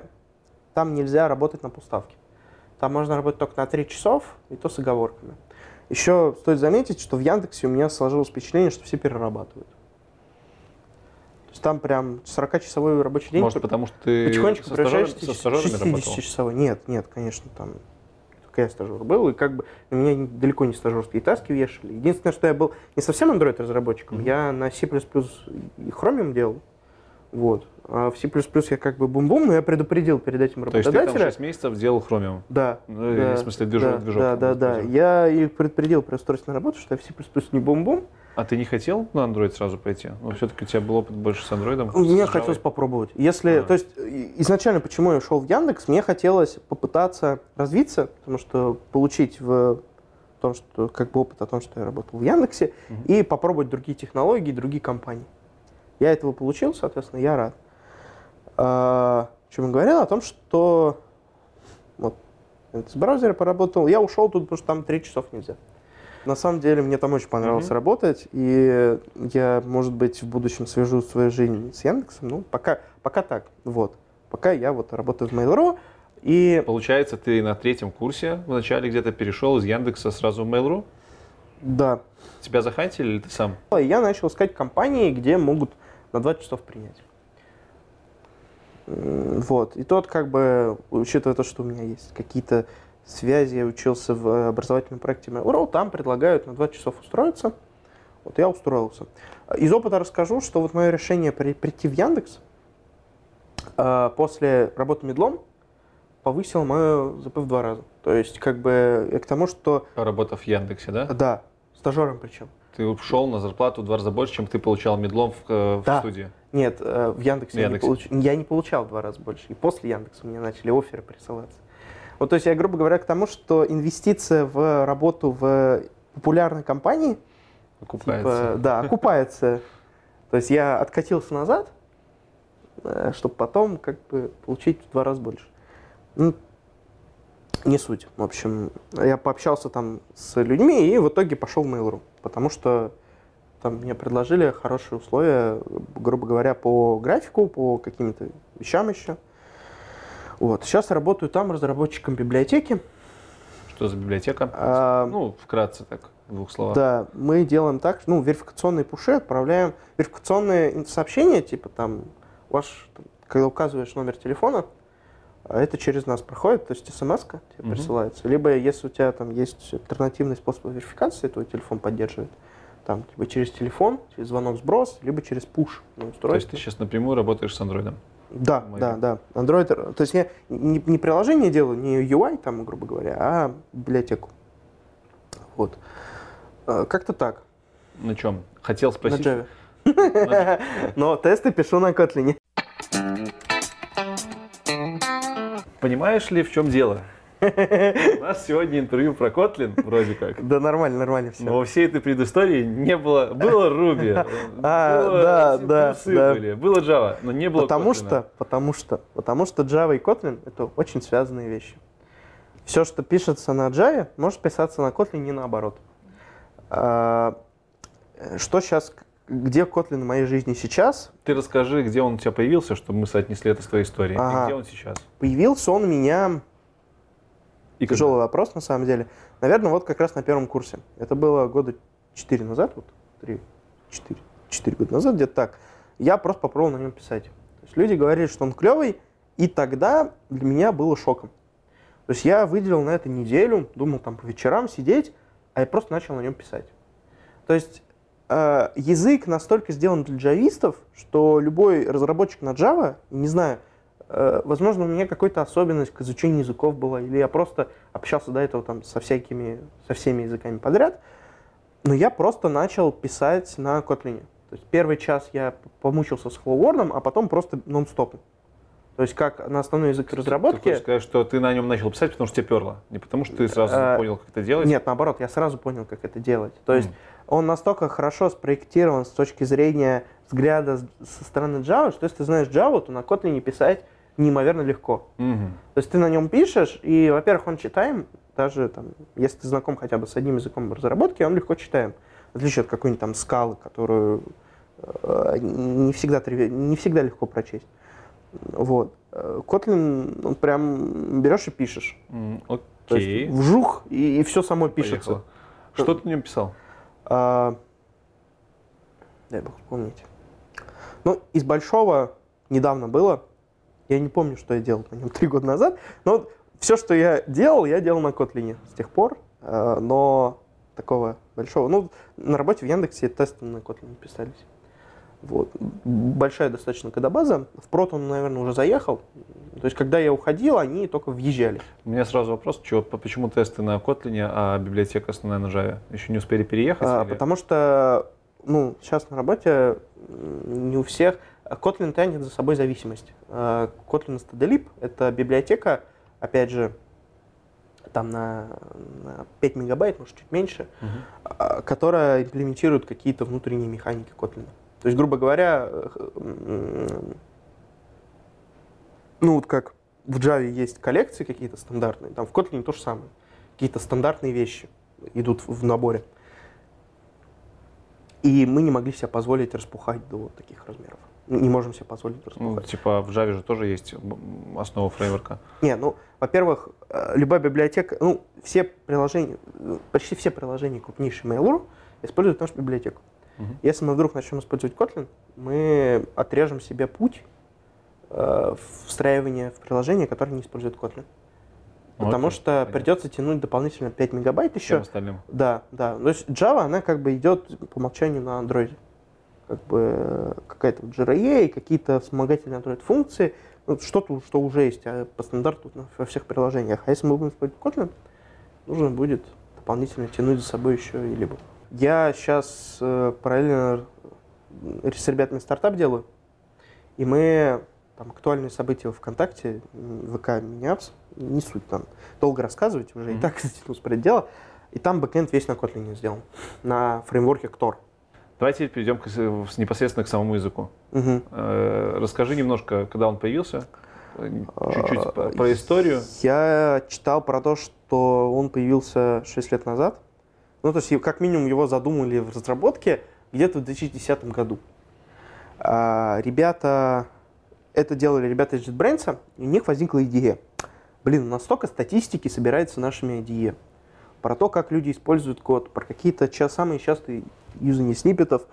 Там нельзя работать на полставки. Там можно работать только на 3 часов, и то с оговорками. Еще стоит заметить, что в Яндексе у меня сложилось впечатление, что все перерабатывают есть там прям 40-часовой рабочий день. Может, потому что ты потихонечку со, стажер, со стажерами 60-часовой. Нет, нет, конечно, там только я стажер был, и как бы на меня далеко не стажерские таски вешали. Единственное, что я был не совсем Android-разработчиком, mm-hmm. я на C++ и Chromium делал. Вот. А в C++ я как бы бум-бум, но я предупредил перед этим работодателя. То есть ты там 6 месяцев делал Chromium? Да. Ну, да в смысле движок? Да, движок, да, да, да. Я и предупредил при устройстве на работу, что я в C++ не бум-бум, а ты не хотел на Android сразу пойти? Ну, все-таки у тебя был опыт больше с Android? Мне хотелось попробовать. Если, а. То есть, изначально, почему я шел в Яндекс, мне хотелось попытаться развиться, потому что получить в том, что как бы опыт о том, что я работал в Яндексе, Мгм. и попробовать другие технологии, другие компании. Я этого получил, соответственно, я рад. А, чем я говорил? О том, что вот с браузера поработал. Я ушел тут, потому что там три часов нельзя. На самом деле, мне там очень понравилось Мгм. работать, и я, может быть, в будущем свяжу свою жизнь с Яндексом. Ну, пока, пока так, вот. Пока я вот работаю в Mail.ru, и Получается, ты на третьем курсе вначале где-то перешел из Яндекса сразу в Mail.ru? да, Тебя захантили или ты сам? Я начал искать компании, где могут на 20 часов принять. Вот. И тот, как бы, учитывая то, что у меня есть какие-то связи, я учился в образовательном проекте Mail.ru, там предлагают на 20 часов устроиться. Вот я устроился. Из опыта расскажу, что вот мое решение при- прийти в Яндекс а, после работы медлом повысило мое ЗП в два раза. То есть, как бы, к тому, что, Работав в Яндексе, да? да, стажером причем. Ты ушел на зарплату в два раза больше, чем ты получал медлом в, э, в Да. студии. Нет, э, в Яндексе, В Я, не Яндексе. получ- я не получал в два раза больше. И после Яндекса мне начали оферы присылаться. Вот, то есть я, грубо говоря, к тому, что инвестиция в работу в популярной компании, Окупается. типа, да, окупается. То есть я откатился назад, чтобы потом как бы получить в два раза больше. Ну, не суть. В общем, я пообщался там с людьми и в итоге пошел в Mail.ru, потому что там мне предложили хорошие условия, грубо говоря, по графику, по каким-то вещам еще. Вот. Сейчас работаю там разработчиком библиотеки. Что за библиотека? А, Ну, вкратце так, в двух словах. Да, мы делаем так, ну, верификационные пуши отправляем, верификационные сообщения, типа там, ваш, там, когда указываешь номер телефона, а это через нас проходит, то есть смс тебе Мгм. присылается. Либо если у тебя там есть альтернативный способ верификации, твой телефон поддерживает, там, либо через телефон, через звонок сброс, либо через пуш на То есть устройство. ты сейчас напрямую работаешь с андроидом. Да, Мобильный. да, да. Android, то есть я не, не приложение делаю, не UI там, грубо говоря, а библиотеку. Вот. А, Как-то так. На чем? Хотел На спросить. Java. На- Но тесты пишу на Kotlin. Понимаешь ли, в чем дело? У нас сегодня интервью про Kotlin, вроде как. Да нормально, нормально все. Но во всей этой предыстории не было... Было Ruby, А, было да, да, были, было Java, но не было Потому что, потому что, потому что Java и Kotlin это очень связанные вещи. Все, что пишется на Java, может писаться на Kotlin не наоборот. А, Что сейчас, где Kotlin в моей жизни сейчас? Ты расскажи, где он у тебя появился, чтобы мы соотнесли это с твоей историей. Ага. И где он сейчас? Появился он у меня И? Тяжелый вопрос, на самом деле. Наверное, вот как раз на первом курсе. Это было года 4 назад, вот 3, 4, 4 года назад, где-то так. Я просто попробовал на нем писать. То есть люди говорили, что он клевый, и тогда для меня было шоком. То есть я выделил на это неделю, думал там по вечерам сидеть, а я просто начал на нем писать. То есть э, язык настолько сделан для джавистов, что любой разработчик на Java, не знаю, возможно, у меня какая-то особенность к изучению языков была, или я просто общался до этого там со всякими, со всеми языками подряд, но я просто начал писать на Kotlin. То есть первый час я помучился с Hello а потом просто нон-стопом. То есть как на основной язык Ты разработки. хочешь сказать, что ты на нем начал писать, потому что тебе перло? Не потому что ты сразу Э, понял, как это делать? Нет, наоборот, я сразу понял, как это делать. То есть он настолько хорошо спроектирован с точки зрения взгляда со стороны Java, что если ты знаешь Java, то на Kotlin писать неимоверно легко. Мгм. То есть ты на нем пишешь, и, во-первых, он читаем, даже там, если ты знаком хотя бы с одним языком разработки, он легко читаем. В отличие от какой-нибудь там скалы, которую э, не всегда, не всегда легко прочесть. Вот. Kotlin, он прям берешь и пишешь. М, То Окей. есть вжух, и, все само пишется. Поехало. Что ты на нем писал? А, дай бог вспомнить. Ну, из большого недавно было. Я не помню, что я делал на нем три года назад. Но все, что я делал, я делал на Kotlin с тех пор. А, но такого большого... Ну, на работе в Яндексе тесты на Kotlin писались. Вот. Большая достаточно кодобаза. В прот он, наверное, уже заехал. То есть, когда я уходил, они только въезжали. У меня сразу вопрос, чего, по- почему тесты на Kotlin, а библиотека основная на Java? Еще не успели переехать? А, или- потому что, ну, сейчас на работе не у всех. Kotlin тянет за собой зависимость. А, Kotlin Stdlib — это библиотека, опять же, там на, на 5 мегабайт, может, чуть меньше, а, которая имплементирует какие-то внутренние механики Kotlin. То есть, грубо говоря, э, ну вот как в Java есть коллекции какие-то стандартные, там в Kotlin то же самое. Какие-то стандартные вещи идут в наборе. И мы не могли себе позволить распухать до таких размеров. Ну, Не можем себе позволить Ну, распухать. типа в Java же тоже есть основа фреймворка. Не, ну, во-первых, э, любая библиотека, ну, все приложения, э, почти все приложения крупнейшие Mail.ru используют нашу библиотеку. Мгм. Если мы вдруг начнем использовать Kotlin, мы отрежем себе путь э, встраивания в приложение, которое не использует Kotlin. Потому Окей, что понятно. придется тянуть дополнительно 5 мегабайт Всем еще. остальным. Да, да. То есть Java, она как бы идет по умолчанию на Android. Как бы какая-то вот JRE, какие-то вспомогательные Android функции, ну, что-то, что уже есть а по стандарту на- во всех приложениях. А если мы будем использовать Kotlin, нужно будет дополнительно тянуть за собой еще и либо. Я сейчас параллельно э, с ребятами стартап делаю, и мы там актуальные события ВКонтакте, ВК Миниапс, не суть там, долго рассказывать, уже и Мгм. так это дело. И там бэкэнд весь на Kotlin сделан, на фреймворке Tor. Давайте перейдем к, с- непосредственно к самому языку. Э, Расскажи немножко, когда он появился, э, чуть-чуть А, про историю. Я читал про то, что он появился 6 лет назад. Ну, то есть, как минимум, его задумали в разработке где-то в 2010 году. А, ребята, это делали ребята из JetBrains, и у них возникла идея. Блин, у нас столько статистики собирается нашими IDE. Про то, как люди используют код, про какие-то самые частые юзания сниппетов.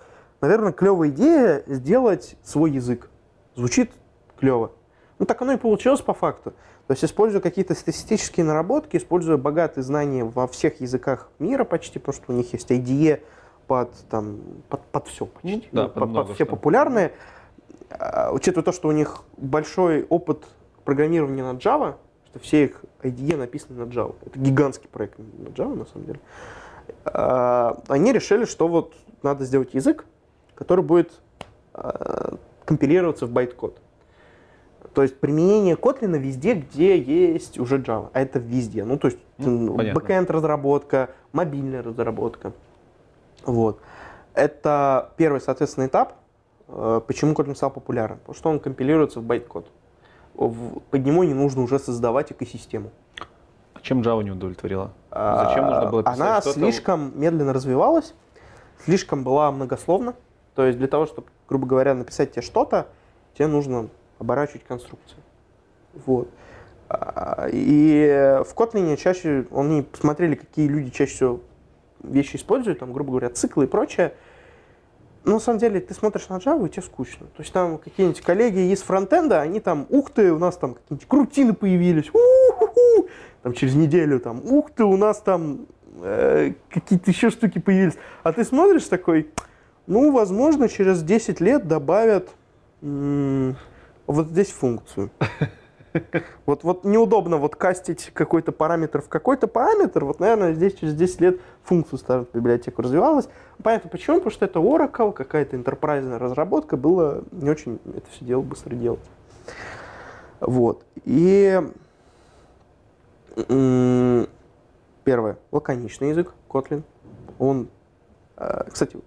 Наверное, клевая идея сделать свой язык. Звучит клево. Ну, так оно и получилось по факту. То есть, используя какие-то статистические наработки, используя богатые знания во всех языках мира почти, потому что у них есть IDE под, там, под, под все почти, Ну, да, ну, под под, много под все что. популярные. А, Учитывая то, что у них большой опыт программирования на Java, что все их IDE написаны на Java. Это гигантский проект на Java, на самом деле. А, Они решили, что вот надо сделать язык, который будет а, компилироваться в байт-код. То есть применение Kotlin везде, где есть уже Java, а это везде. Ну, то есть Ну, бэкэнд разработка, мобильная разработка. Вот. Это первый, соответственно, этап. Э, Почему Kotlin стал популярен? Потому что он компилируется в байт-код. Под него не нужно уже создавать экосистему. А Чем Java не удовлетворила? Зачем нужно было писать Она слишком медленно развивалась, слишком была многословна. То есть для того, чтобы, грубо говоря, написать тебе что-то, тебе нужно оборачивать конструкцию. Вот. А, И в Kotlin чаще, они посмотрели, какие люди чаще всего вещи используют, там, грубо говоря, циклы и прочее. Но на самом деле ты смотришь на Java, и тебе скучно. То есть там какие-нибудь коллеги из фронтенда, они там, ух ты, у нас там какие-нибудь крутины появились, у-ху-ху!» там через неделю там, ух ты, у нас там э, какие-то еще штуки появились. А ты смотришь такой, ну, возможно, через 10 лет добавят м, вот здесь функцию. Вот, вот неудобно вот кастить какой-то параметр в какой-то параметр. Вот, наверное, здесь через 10 лет функцию ставят библиотеку развивалась. Понятно почему, потому что это Oracle, какая-то интерпрайзная разработка, было не очень это все дело быстро делать. Вот. И первое, лаконичный язык, Kotlin. Он, э, кстати,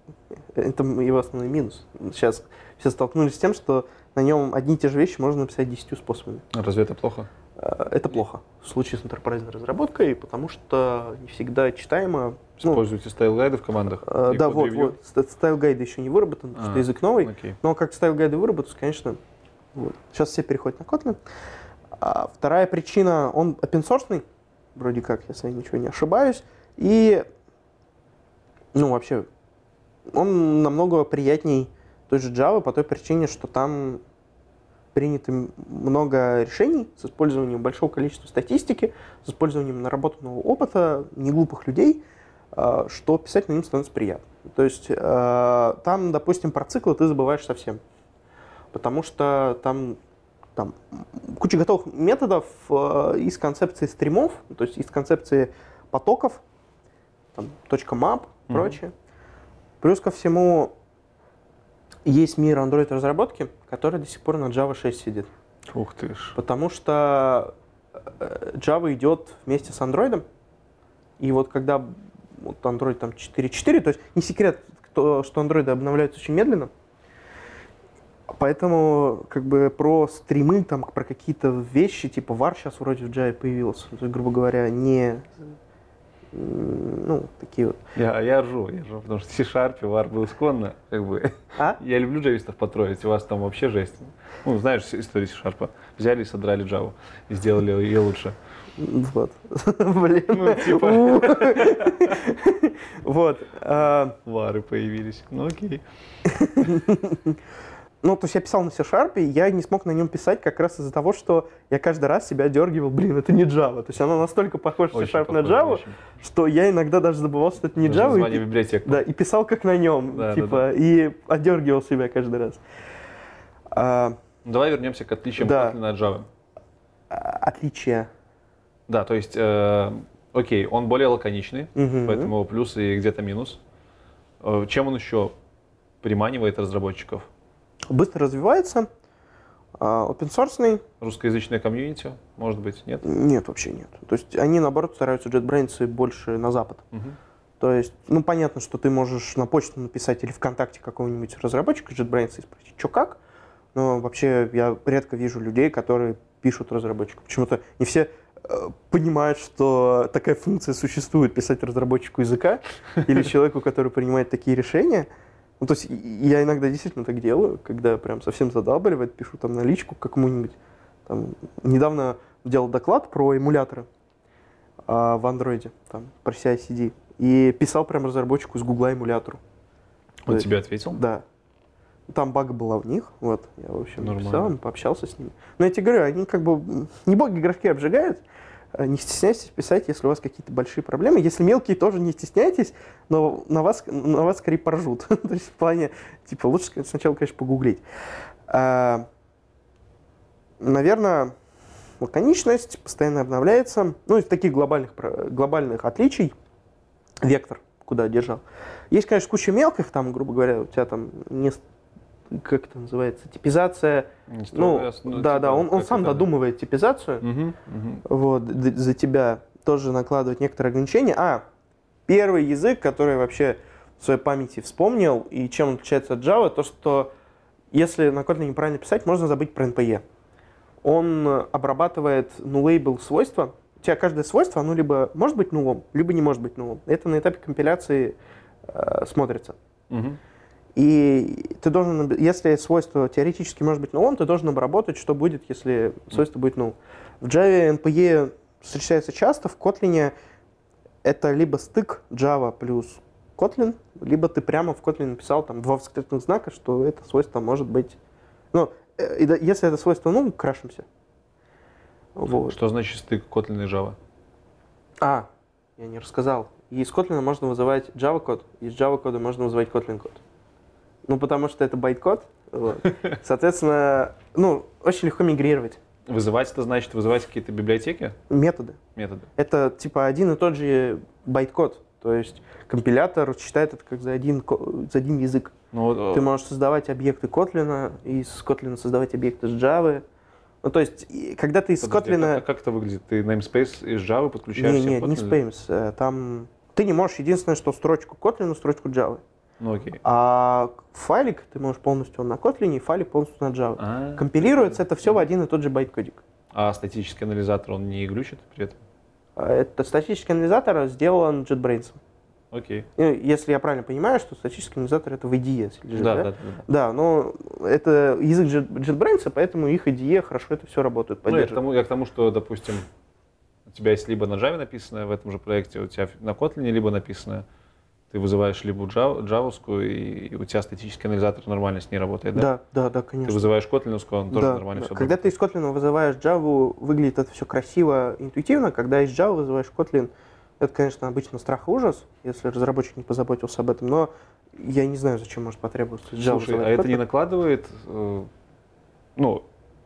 это его основной минус. Сейчас все столкнулись с тем, что на нем одни и те же вещи можно написать 10 способами. Разве это плохо? Э, Это плохо в случае с интерпрайзной разработкой, потому что не всегда читаемо. Ну, Используете стайл-гайды в командах? э, да, вот, вот. ст- Стайл-гайды еще не выработан, потому А, что язык новый. Окей. Но как стайл-гайды выработаются, конечно, вот. Сейчас все переходят на Kotlin. А вторая причина, он open source, вроде как, если я ничего не ошибаюсь. И, ну, вообще, он намного приятней той же Java по той причине, что там принято много решений с использованием большого количества статистики, с использованием наработанного опыта неглупых людей, а, что писать на ним становится приятно. То есть э, там, допустим, про циклы ты забываешь совсем. Потому что там, там куча готовых методов э, из концепции стримов, то есть из концепции потоков, там, map, Мгм. прочее. Плюс ко всему есть мир Android разработки, который до сих пор на Java 6 сидит. Ух ты ж. Потому что э, Java идет вместе с Android. И вот когда вот Android там 4.4, то есть не секрет, что Android обновляются очень медленно. Поэтому как бы про стримы, там, про какие-то вещи, типа var сейчас вроде в Java появился. То есть, грубо говоря, не ну, такие вот. Я, я ржу, я ржу, потому что C-Sharp var был исконно, как бы. А? Я люблю джавистов потроить, у вас там вообще жесть. Ну, знаешь историю C-Sharp. Взяли и содрали Java и сделали ее лучше. Вот. Блин. Ну, типа. Вот. а, Вары появились. Ну, окей. Ну, то есть я писал на C-Sharp, и я не смог на нем писать как раз из-за того, что я каждый раз себя дергивал, блин, это не Java. То есть она настолько похожа C-Sharp на Java, очень. что я иногда даже забывал, что это не Java. и название пи- библиотек. Да, и писал как на нем, Да, да, типа, и отдергивал себя каждый раз. А, Ну, Давай вернемся к отличиям Да. Kotlin от Java. а, отличие. Да, то есть, э, окей, он более лаконичный, Мгм. поэтому плюс и где-то минус. Э, Чем он еще приманивает разработчиков? Быстро развивается. А, open source Русскоязычное комьюнити, может быть, нет? нет, вообще нет. То есть они, наоборот, стараются JetBrains больше на запад. Мгм. То есть, ну, понятно, что ты можешь на почту написать или ВКонтакте какого-нибудь разработчика JetBrains и спросить, что как, но вообще я редко вижу людей, которые пишут разработчику. Почему-то не все э, понимают, что такая функция существует, писать разработчику языка или человеку, который принимает такие решения. Ну, то есть я иногда действительно так делаю, когда прям совсем задалбливает, пишу там на личку какому-нибудь. Там, недавно делал доклад про эмуляторы а, в андроиде, там, про CI-CD. И писал прям разработчику из Гугла эмулятору. То Он есть- тебе ответил? Да. Там бага была в них, вот, я, в общем, Нормально. написал, пообщался с ними. Но я тебе говорю, они как бы, не боги игроки обжигают, не стесняйтесь писать, если у вас какие-то большие проблемы. Если мелкие, тоже не стесняйтесь, но на вас, на вас скорее поржут. То есть в плане, типа, лучше сначала, конечно, погуглить. А, наверное, лаконичность постоянно обновляется. Ну, из таких глобальных, глобальных отличий, вектор, куда держал. Есть, конечно, куча мелких, там, грубо говоря, у тебя там не, как это называется, типизация. Не Ну, да, типа, да, он, он сам это, да. додумывает типизацию, Мгм, мгм. вот, за тебя тоже накладывает некоторые ограничения. А, первый язык, который вообще в своей памяти вспомнил, и чем он отличается от Java, то, что если на Kotlin неправильно писать, можно забыть про NPE. Он обрабатывает nullable свойства. У тебя каждое свойство, оно либо может быть нулом, либо не может быть нулом. Это на этапе компиляции э, смотрится. Мгм. И ты должен, если свойство теоретически может быть нулом, ты должен обработать, что будет, если свойство будет нул. В Java NPE встречается часто, в Kotlin это либо стык Java плюс Kotlin, либо ты прямо в Kotlin написал там два восклицательных знака, что это свойство может быть... Ну, э, если это свойство нул, крашимся. Вот. Что значит стык Kotlin и Java? А, я не рассказал. Из Kotlin можно вызывать Java код, из Java кода можно вызывать Kotlin код. Ну, потому что это байт-код. вот. Соответственно, ну, очень легко мигрировать. Вызывать это значит вызывать какие-то библиотеки, Методы. методы. Это типа один и тот же байт-код. То есть компилятор считает это как за один, за один язык. Ну, вот, Ты э, можешь создавать объекты Kotlin, и с Kotlin создавать объекты с Java. Ну, то есть, когда ты из подожди, а Kotlin... как, как это выглядит? Ты namespace из Java подключаешь Не, себе не, spams. э, Там ты не можешь единственное, что строчку Kotlin, строчку Java. Ну, окей. А файлик ты можешь полностью на Kotlin, и файлик полностью на Java. А, Компилируется это все в один и тот же байт-кодик. а статический анализатор, он не глючит при этом? А Это статический анализатор сделан JetBrains. Окей. Ну, Если я правильно понимаю, что статический анализатор это в IDE лежит, Да, да? да, да. да. Но это язык Jet- JetBrains, поэтому их IDE хорошо это все работает, Ну, я к, тому, я к тому, что, допустим, у тебя есть либо на Java написанное в этом же проекте, у тебя на Kotlin либо написанное, ты вызываешь либо Java, джавовскую, и у тебя статический анализатор нормально с ней работает, да? Да, да, да, Ты конечно. вызываешь котлиновскую, он тоже Да, нормально да. все Когда ты из Kotlin вызываешь Java, выглядит это все красиво, интуитивно. Когда из Java вызываешь Kotlin, это, конечно, обычно страх и ужас, если разработчик не позаботился об этом, но я не знаю, зачем может потребоваться Java Слушай, а вызывать это не Kotlin. накладывает, э, ну,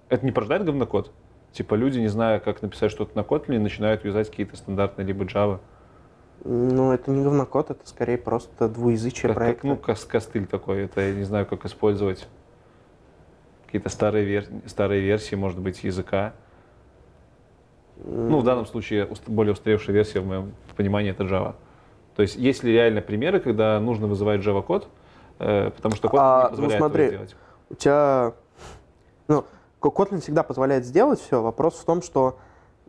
это не порождает говнокод? Типа люди, не зная, как написать что-то на Kotlin, начинают юзать какие-то стандартные либо Java. Ну, это не говнокод, это скорее просто двуязычие Как, как, проекта. ну, кос- костыль такой, это я не знаю, как использовать какие-то старые, вер- старые версии, может быть, языка. Ну, в данном случае более устаревшая версия, в моем понимании, это Java. То есть есть ли реально примеры, когда нужно вызывать Java код, э, потому что код А, не ну, позволяет смотри, этого сделать? у тебя, ну, Kotlin всегда позволяет сделать все. Вопрос в том, что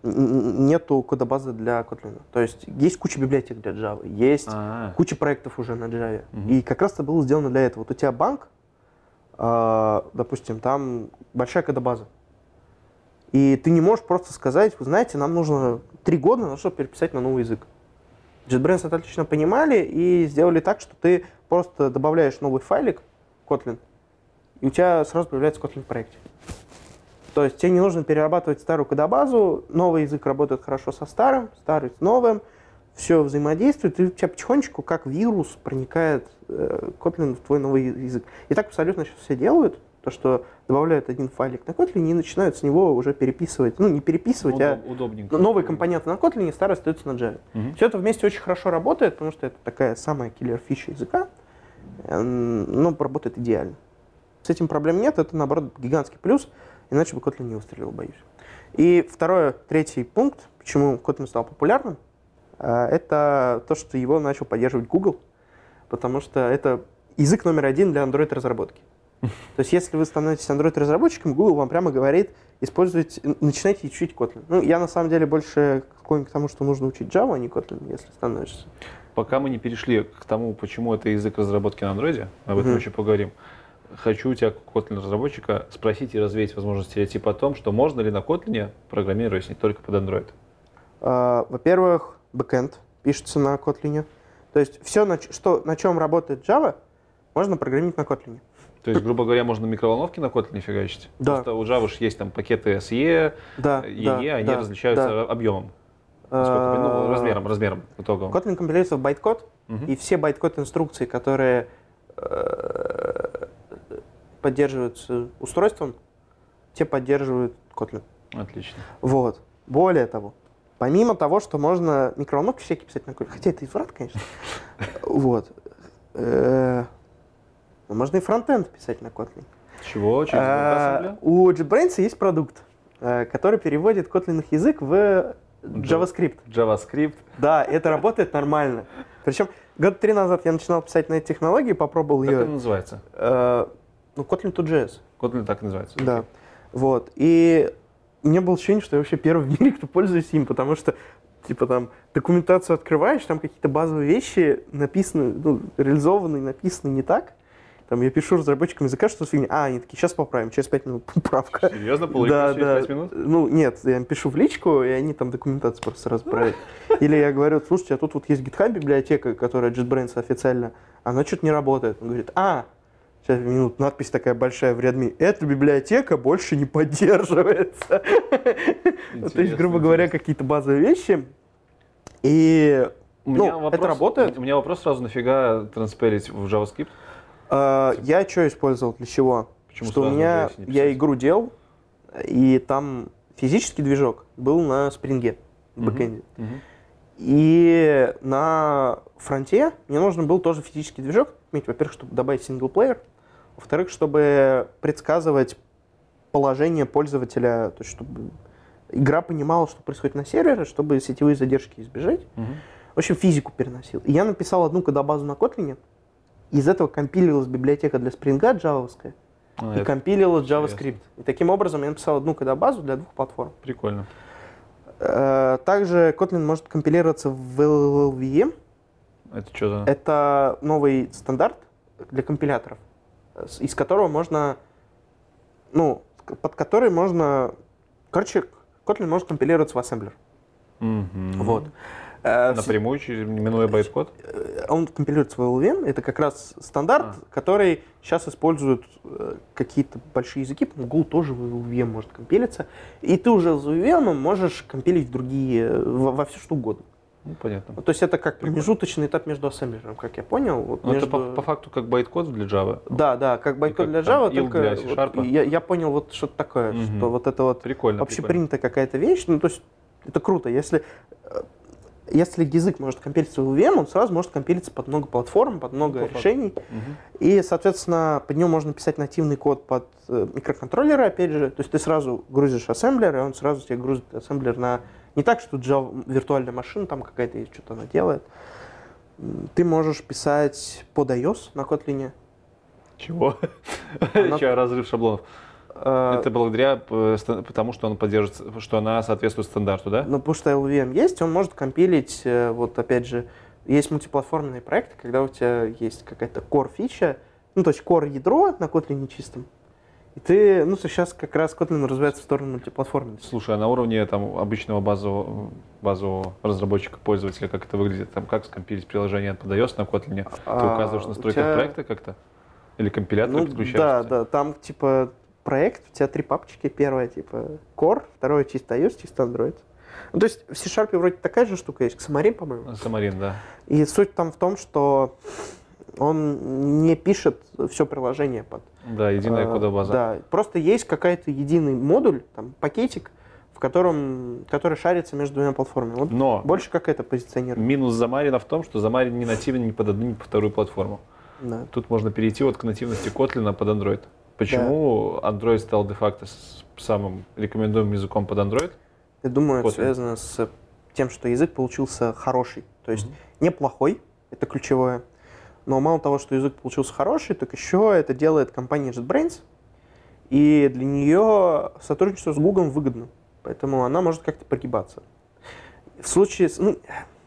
нету кодобазы для Kotlin. То есть есть куча библиотек для Java, есть А, куча проектов уже на Java. Мгм. И как раз это было сделано для этого. Вот у тебя банк, а, допустим, там большая кодобаза. И ты не можешь просто сказать, вы знаете, нам нужно три года, на чтобы переписать на новый язык. JetBrains это отлично понимали и сделали так, что ты просто добавляешь новый файлик, Kotlin, и у тебя сразу появляется Kotlin в проекте. То есть тебе не нужно перерабатывать старую кодобазу, новый язык работает хорошо со старым, старый с новым, все взаимодействует, и у тебя потихонечку, как вирус, проникает э, Kotlin в твой новый язык. И так абсолютно сейчас все делают, то, что добавляют один файлик на Kotlin и начинают с него уже переписывать, ну не переписывать, а удоб- удобненько. новые компоненты на Kotlin, старые остаются на Java. Мгм. Все это вместе очень хорошо работает, потому что это такая самая киллер-фича языка. Эм, Ну, работает идеально. С этим проблем нет, это, наоборот, гигантский плюс, иначе бы Kotlin не выстрелил, боюсь. И второй, третий пункт, почему Kotlin стал популярным, э, это то, что его начал поддерживать Google, потому что это язык номер один для Android-разработки. То есть, если вы становитесь Android-разработчиком, Google вам прямо говорит, используйте, начинайте учить Kotlin. Ну, я на самом деле больше склонен к тому, что нужно учить Java, а не Kotlin, если становишься. Пока мы не перешли к тому, почему это язык разработки на андроиде, об этом Мгм. еще поговорим. Хочу у тебя, как Kotlin разработчика, спросить и развеять, возможно, стереотип о том, что можно ли на Kotlin программировать не только под Android. А, Во-первых, бэкэнд пишется на Kotlin. То есть все, на, что, на чем работает Java, можно программировать на Kotlin. То есть, грубо говоря, можно микроволновки на Kotlin фигачить? Да. Просто у Java есть там пакеты SE, Да, EE, да, они да, различаются да. объемом. я понимаю, ну, А, размером, размером итоговым. Kotlin компилируется в байткод, Мгм. и все байткод инструкции, которые э, поддерживаются устройством, те поддерживают Kotlin. Отлично. Вот. Более того, помимо того, что можно микроволновки всякие писать на Kotlin, хотя это изврат, конечно, вот, э, но можно и фронтенд писать на Kotlin. Чего? Через WebAssembly? У JetBrains есть продукт, э, который переводит Kotlin язык в JavaScript. JavaScript. Да, это работает нормально. Причем год три назад я начинал писать на эти технологии, попробовал Как ее. это называется? Ну, Kotlin 2.js. Kotlin так и называется. Да. Вот. И мне было ощущение, что я вообще первый в мире, кто пользуется им, потому что, типа, там, документацию открываешь, там какие-то базовые вещи написаны, ну, реализованы, написаны не так. Там я пишу разработчикам языка, что фигня. А, они такие, сейчас поправим, через пять минут поправка. Серьезно? Пол Да, через да. 5 минут? Ну, нет, я им пишу в личку, и они там документацию просто сразу. Или я говорю, слушайте, а тут вот есть GitHub библиотека, которая JetBrains официально, она что-то не работает. Он говорит, а, сейчас минут, надпись такая большая в Redmi, эта библиотека больше не поддерживается. Ну, То есть, грубо говоря, какие-то базовые вещи. И Ну, вопрос, это работает. У меня вопрос сразу, нафига транспарить в JavaScript? э, я что использовал, для чего? Почему что у меня, я игру делал, и там физический движок был на спринге в бэкэнде. Мгм. И на фронте мне нужен был тоже физический движок, иметь, во-первых, чтобы добавить синглплеер, во-вторых, чтобы предсказывать положение пользователя, то есть чтобы игра понимала, что происходит на сервере, чтобы сетевые задержки избежать. Мгм. В общем, физику переносил. И я написал одну кодобазу на Kotlin, из этого компилилась библиотека для спринга джавовская, А, и компилилась интересно. JavaScript. И таким образом я написал одну кодобазу для двух платформ. Прикольно. Э, Также Kotlin может компилироваться в LLVM. Это что за... Это новый стандарт для компиляторов, из которого можно, ну, под который можно, короче, Kotlin может компилироваться в ассемблер. Мгм. Вот. Э, Напрямую, через, минуя байткод? э, Он компилируется в LLVM. Это как раз стандарт, А. который сейчас используют э, какие-то большие языки. Go тоже в LLVM может компилиться. И ты уже с LLVM можешь компилить в другие, э, во, во все что угодно. Ну, понятно. То есть это как промежуточный этап между ассемблером, как я понял. Вот Ну, между- это по, по факту как байткод для Java. Да, да, как байткод для там Java, IL только для вот я, я понял вот что-то такое, Мгм. что вот это вот Прикольно. общепринятая какая-то вещь. Ну, то есть это круто. Если, э, если язык может компилиться в LLVM, он сразу может компилиться под много платформ, под много По решений. Мгм. И, соответственно, под нем можно писать нативный код под э, микроконтроллеры, опять же. То есть ты сразу грузишь ассемблер, и он сразу тебе грузит ассемблер на Не так, что Java виртуальная машина там какая-то есть, что-то она делает. Ты можешь писать под iOS на Kotlin. Чего? Она- Че, разрыв шаблонов? Э, Это благодаря, э, потому что он поддерживает, что она соответствует стандарту, да? Ну, потому что LVM есть, он может компилить, э, вот опять же, есть мультиплатформенные проекты, когда у тебя есть какая-то core фича, ну, то есть core ядро на Kotlin чистом, и ты, ну, сейчас как раз Kotlin развивается в сторону мультиплатформенности. Слушай, а на уровне там обычного базового, базового разработчика, пользователя, как это выглядит? Там как скомпилить приложение под iOS на Kotlin? Ты А, указываешь у настройках тебя- проекта как-то? Или компилятор Ну, подключаешь? да, да, там, типа, проект, у тебя три папочки. Первая, типа, Core, второе чисто iOS, чисто Android. Ну, то есть в C-Sharp вроде такая же штука есть, Xamarin, по-моему. Самарин, да. И суть там в том, что он не пишет все приложение под... Да, единая э, кодобаза. Да, просто есть какой-то единый модуль, там, пакетик, в котором, который шарится между двумя платформами. Вот Но больше как это позиционирует. минус Замарина в том, что Замарин не нативен ни под одну, ни под вторую платформу. Да. Тут можно перейти вот к нативности Kotlin под Android. Почему Android стал де-факто самым рекомендуемым языком под Android? Я думаю, это Kotlin. связано с тем, что язык получился хороший. То есть неплохой, это ключевое. Но мало того, что язык получился хороший, так еще это делает компания JetBrains. И для нее сотрудничество с Google выгодно. Поэтому она может как-то прогибаться. В случае с... Ну,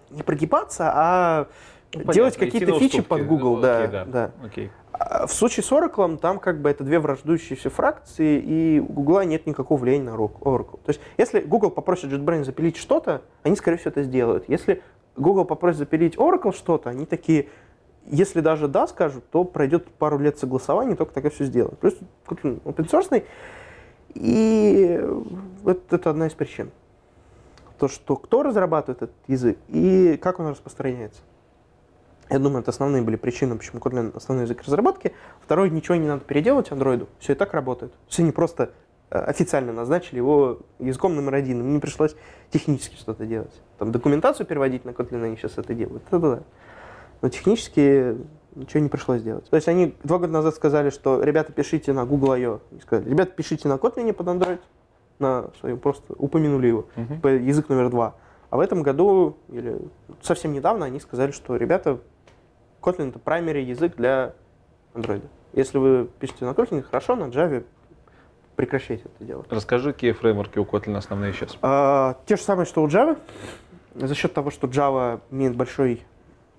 не прогибаться, а Ну, делать какие-то фичи уступки. под Google. Ну, да, окей, да. да. Окей. А В случае с Oracle там как бы это две враждующиеся фракции, и у Google нет никакого влияния на Oracle. Oracle. То есть если Google попросит JetBrains запилить что-то, они, скорее всего, это сделают. Если Google попросит запилить Oracle что-то, они такие, если даже да скажут, то пройдет пару лет согласования, только тогда все сделают. Плюс Kotlin open source, и это, это одна из причин. То, что кто разрабатывает этот язык и как он распространяется. Я думаю, это основные были причины, почему Kotlin основной язык разработки. Второй, ничего не надо переделывать андроиду. Все и так работает. Все не просто э, официально назначили его языком номер один. Им не пришлось технически что-то делать. Там документацию переводить на Kotlin они сейчас это делают. Это да. Но технически ничего не пришлось делать. То есть они два года назад сказали, что ребята, пишите на Google I.O. Они сказали, ребята, пишите на Kotlin под Android. На своем просто упомянули его. Типа язык номер два. А в этом году, или совсем недавно, они сказали, что, ребята, Kotlin это primary язык для Android. Если вы пишете на Kotlin, хорошо, на Java прекращайте это делать. Расскажи, какие фреймворки у Kotlin основные сейчас. А, те же самые, что у Java. За счет того, что Java имеет большой,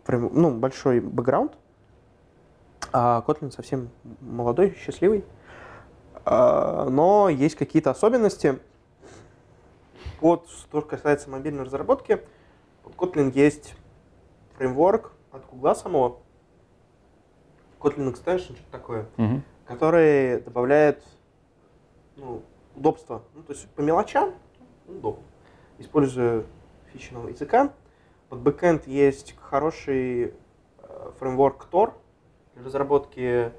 ну, большой бэкграунд, а Kotlin совсем молодой, счастливый. А, но есть какие-то особенности. Вот, что касается мобильной разработки, в Kotlin есть фреймворк от Google самого, Kotlin Extension, что-то такое Мгм. который добавляет ну, удобства. Ну, то есть по мелочам удобно. Используя фичи языка. Под бэкэнд есть хороший э, фреймворк Ktor для разработки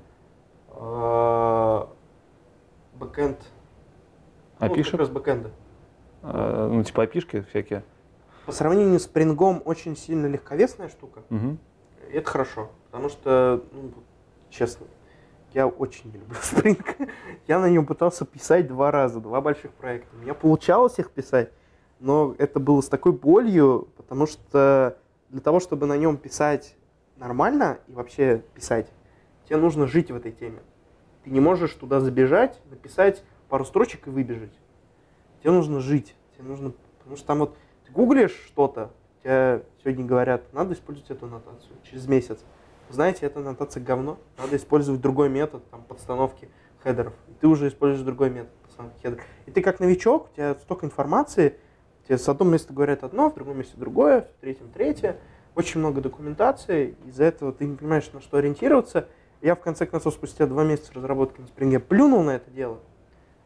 э, бэкэнд. ну, API-шек? как раз бэкэнда. А, Ну, типа API-шки всякие. По сравнению с Spring очень сильно легковесная штука. Мгм. И это хорошо, потому что, ну, честно, я очень не люблю Spring. Я на нем пытался писать два раза, два больших проекта. У меня получалось их писать, но это было с такой болью, потому что для того, чтобы на нем писать нормально и вообще писать, тебе нужно жить в этой теме. Ты не можешь туда забежать, написать пару строчек и выбежать. Тебе нужно жить. Тебе нужно, потому что там вот ты гуглишь что-то, тебе сегодня говорят, надо использовать эту аннотацию. Через месяц. Знаете, эта аннотация говно. Надо использовать другой метод там, подстановки хедеров. И ты уже используешь другой метод подстановки хедеров. И ты как новичок, у тебя столько информации, тебе с одного места говорят одно, в другом месте другое, в третьем третье. Очень много документации, из-за этого ты не понимаешь, на что ориентироваться. Я в конце концов спустя два месяца разработки на спринге плюнул на это дело.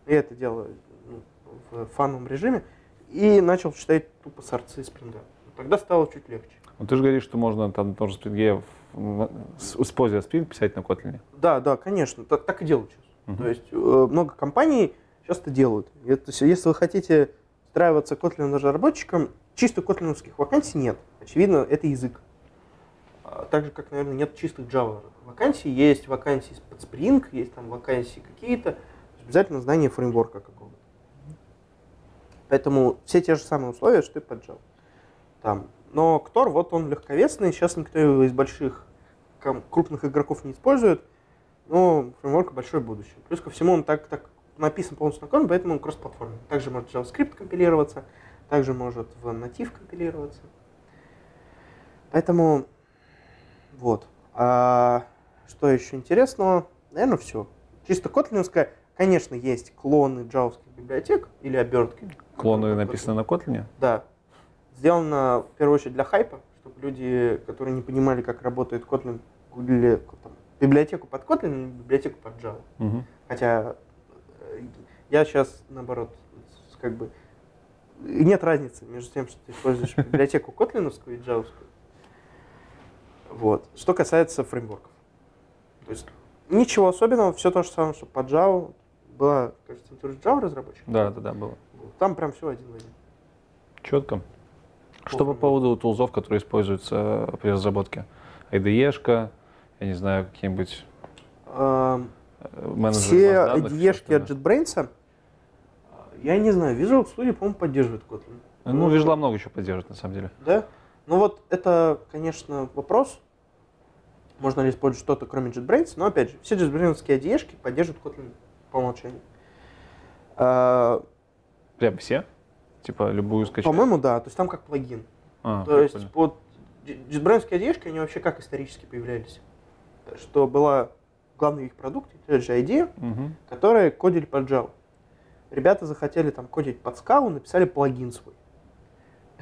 И это дело ну, в фановом режиме. И начал читать тупо сорцы спринга. Тогда стало чуть легче. Ну, ты же говоришь, что можно там тоже спринге используя Spring писать на Kotlin. Да, да, конечно, так, так и делают сейчас. Мгм. То есть э, много компаний сейчас это делают. Это, если вы хотите устраиваться Kotlin разработчиком, чисто котлиновских вакансий нет. Очевидно, это язык. А, Так же, как, наверное, нет чистых Java вакансий. Есть вакансии под Spring, есть там вакансии какие-то. Обязательно знание фреймворка какого-то. Поэтому все те же самые условия, что и под Java. Там. Но Ктор, вот он легковесный, сейчас никто его из больших крупных игроков не использует, но фреймворк большое будущее. Плюс ко всему он так, так написан полностью на Kotlin, поэтому он кроссплатформенный. Также может JavaScript компилироваться, также может в Native компилироваться. Поэтому вот. А что еще интересного? Наверное, все. Чисто котлиновская, конечно, есть клоны джавских библиотек или обертки. Клоны написаны на Kotlin? Да. Сделано в первую очередь для хайпа, чтобы люди, которые не понимали, как работает Kotlin, гуглили там, библиотеку под Kotlin или библиотеку под Java. Мгм. Хотя я сейчас, наоборот, как бы нет разницы между тем, что ты используешь библиотеку котлиновскую и джавовскую. Вот. Что касается фреймворков. То есть ничего особенного, все то же самое, что под Java. Была, кажется, ты же Java разработчик? Да, да, да, было. Там прям все один в один. Четко. Что по поводу тулзов, которые используются при разработке? IDE-шка, я не знаю, какие-нибудь э, Все всё от. JetBrains, я не знаю, Visual Studio, по-моему, поддерживает Kotlin. Ну, Visual много чего поддерживает, на самом деле. Да? Ну вот это, конечно, вопрос. Можно ли использовать что-то, кроме JetBrains, но опять же, все JetBrains IDE-шки поддерживают Kotlin по умолчанию. А, Прям все? Типа любую скачать? По-моему, да. То есть там как плагин. А, То есть прикольно. вот JetBrains IDE-шки, они вообще как исторически появлялись? Что была главный их продукт, это же Мгм. которые кодили под Java. Ребята захотели там кодить под скалу, написали плагин свой.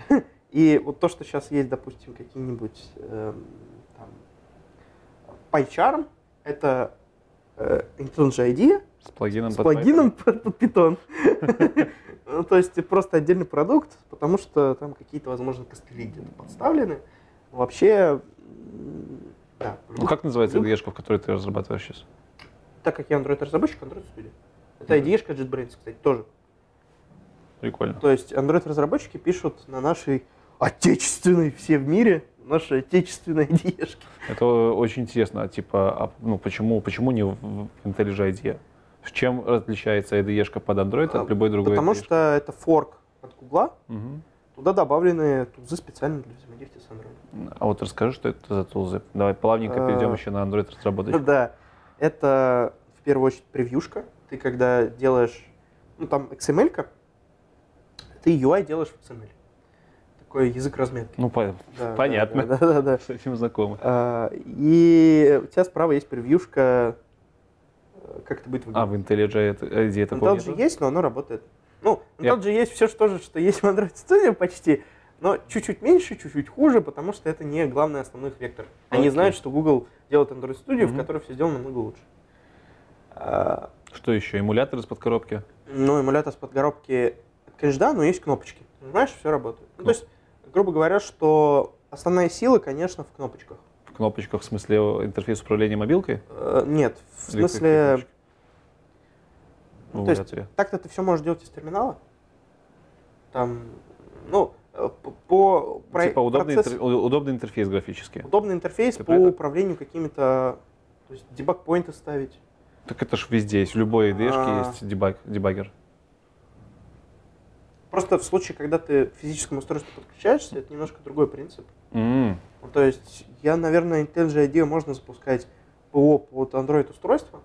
И вот то, что сейчас есть, допустим, какие-нибудь эм, там, PyCharm, это э, IntelliJ IDEA С плагином с под плагином под, под Python. Ну, То есть просто отдельный продукт, потому что там какие-то, возможно, костыли где-то подставлены. Вообще, да. в Ну, как называется. IDE-шка, в которой ты разрабатываешь сейчас? Так как я Android-разработчик, Android Studio. Это IDE-шка JetBrains, кстати, тоже. Прикольно. То есть Android-разработчики пишут на нашей отечественной, все в мире, нашей отечественной IDE-шке. Это очень интересно, а типа, а, ну, почему, почему не в в IntelliJ IDE? С чем отличается IDE-шка под Android А, от любой другой Потому IDE-шки? что это форк от Гугла, Мгм. Туда добавлены тулзы специально для взаимодействия с Android. А вот расскажи, что это за тулзы. Давай плавненько А, перейдем еще на Android разработочку. Да, это в первую очередь превьюшка. Ты когда делаешь, ну там XML-ка, ты UI делаешь в XML. Такой язык разметки. Ну, по- Да, понятно. Да, да, да, да. с этим знакомы. А, И у тебя справа есть превьюшка, э, как это будет А, в выглядеть. IntelliJ это- такого IntelliJ нету? есть, но оно работает. Ну, Я- IntelliJ есть все, что, же, что есть в Android Studio почти, но чуть-чуть меньше, чуть-чуть хуже, потому что это не главный основной вектор. Они знают, что Google делает Android Studio, в Мгм. которой все сделано намного лучше. А, Что еще? Эмулятор из-под коробки? Ну, эмулятор с подгоробки, конечно, да, но есть кнопочки. Нажимаешь, все работает. Ну, то есть, грубо говоря, что основная сила, конечно, в кнопочках. В кнопочках, в смысле интерфейс управления мобилкой? Э, Нет, в Или смысле? В Ну, то есть так-то ты все можешь делать из терминала. Там, ну, э, по Типа удобный, процесс- интер- удобный интерфейс графический. удобный интерфейс Ты по про это? управлению какими-то, то есть дебаг-поинты ставить. Так это ж везде есть. В любой IDE А. есть дебаг, дебаггер. Просто в случае, когда ты к физическому устройству подключаешься, это немножко другой принцип. М, Ну, то есть я, наверное, IntelliJ IDEA можно запускать ПО под Android устройство.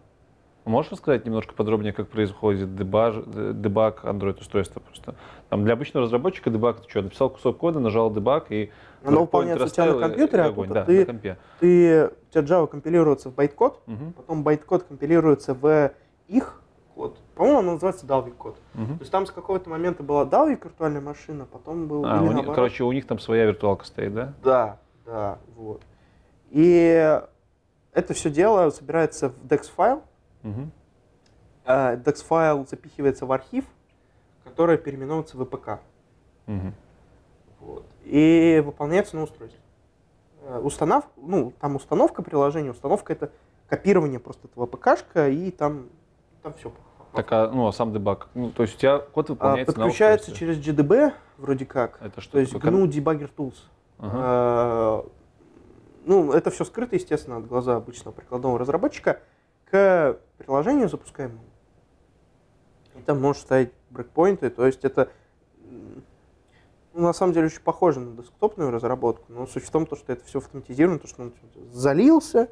Можешь рассказать немножко подробнее, как происходит дебаж, э, дебаг Android устройства просто? Там для обычного разработчика дебаг ты что, написал кусок кода, нажал дебаг и Оно выполняется у тебя на расставил, и компьютере, а огонь. тут да, ты- на компе. Ты, у тебя Java компилируется в байткод, Мгм, потом байткод компилируется в их код. По-моему, он называется Dalvik код. мгм. То есть там с какого-то момента была Dalvik виртуальная машина, потом был... А, у них- короче, у них там своя виртуалка стоит, да? Да, да, вот. И это все дело собирается в DEX файл. Мгм. DEX файл запихивается в архив, который переименовывается в EPK. Мгм. Вот. И выполняется на устройстве. Э, Установ, ну, там установка приложения, установка это копирование просто этого ПКшка, и там, там все. Так, а, ну, а сам дебаг? Ну, то есть у тебя код выполняется на подключается устройстве. через GDB, вроде как. Это что То есть такое? GNU Debugger Tools. Ага. Ну, это все скрыто, естественно, от глаза обычного прикладного разработчика к приложению запускаемому. И там можешь ставить брейкпоинты, то есть это ну, на самом деле очень похоже на десктопную разработку, но суть в том, то, что это все автоматизировано, то, что он залился,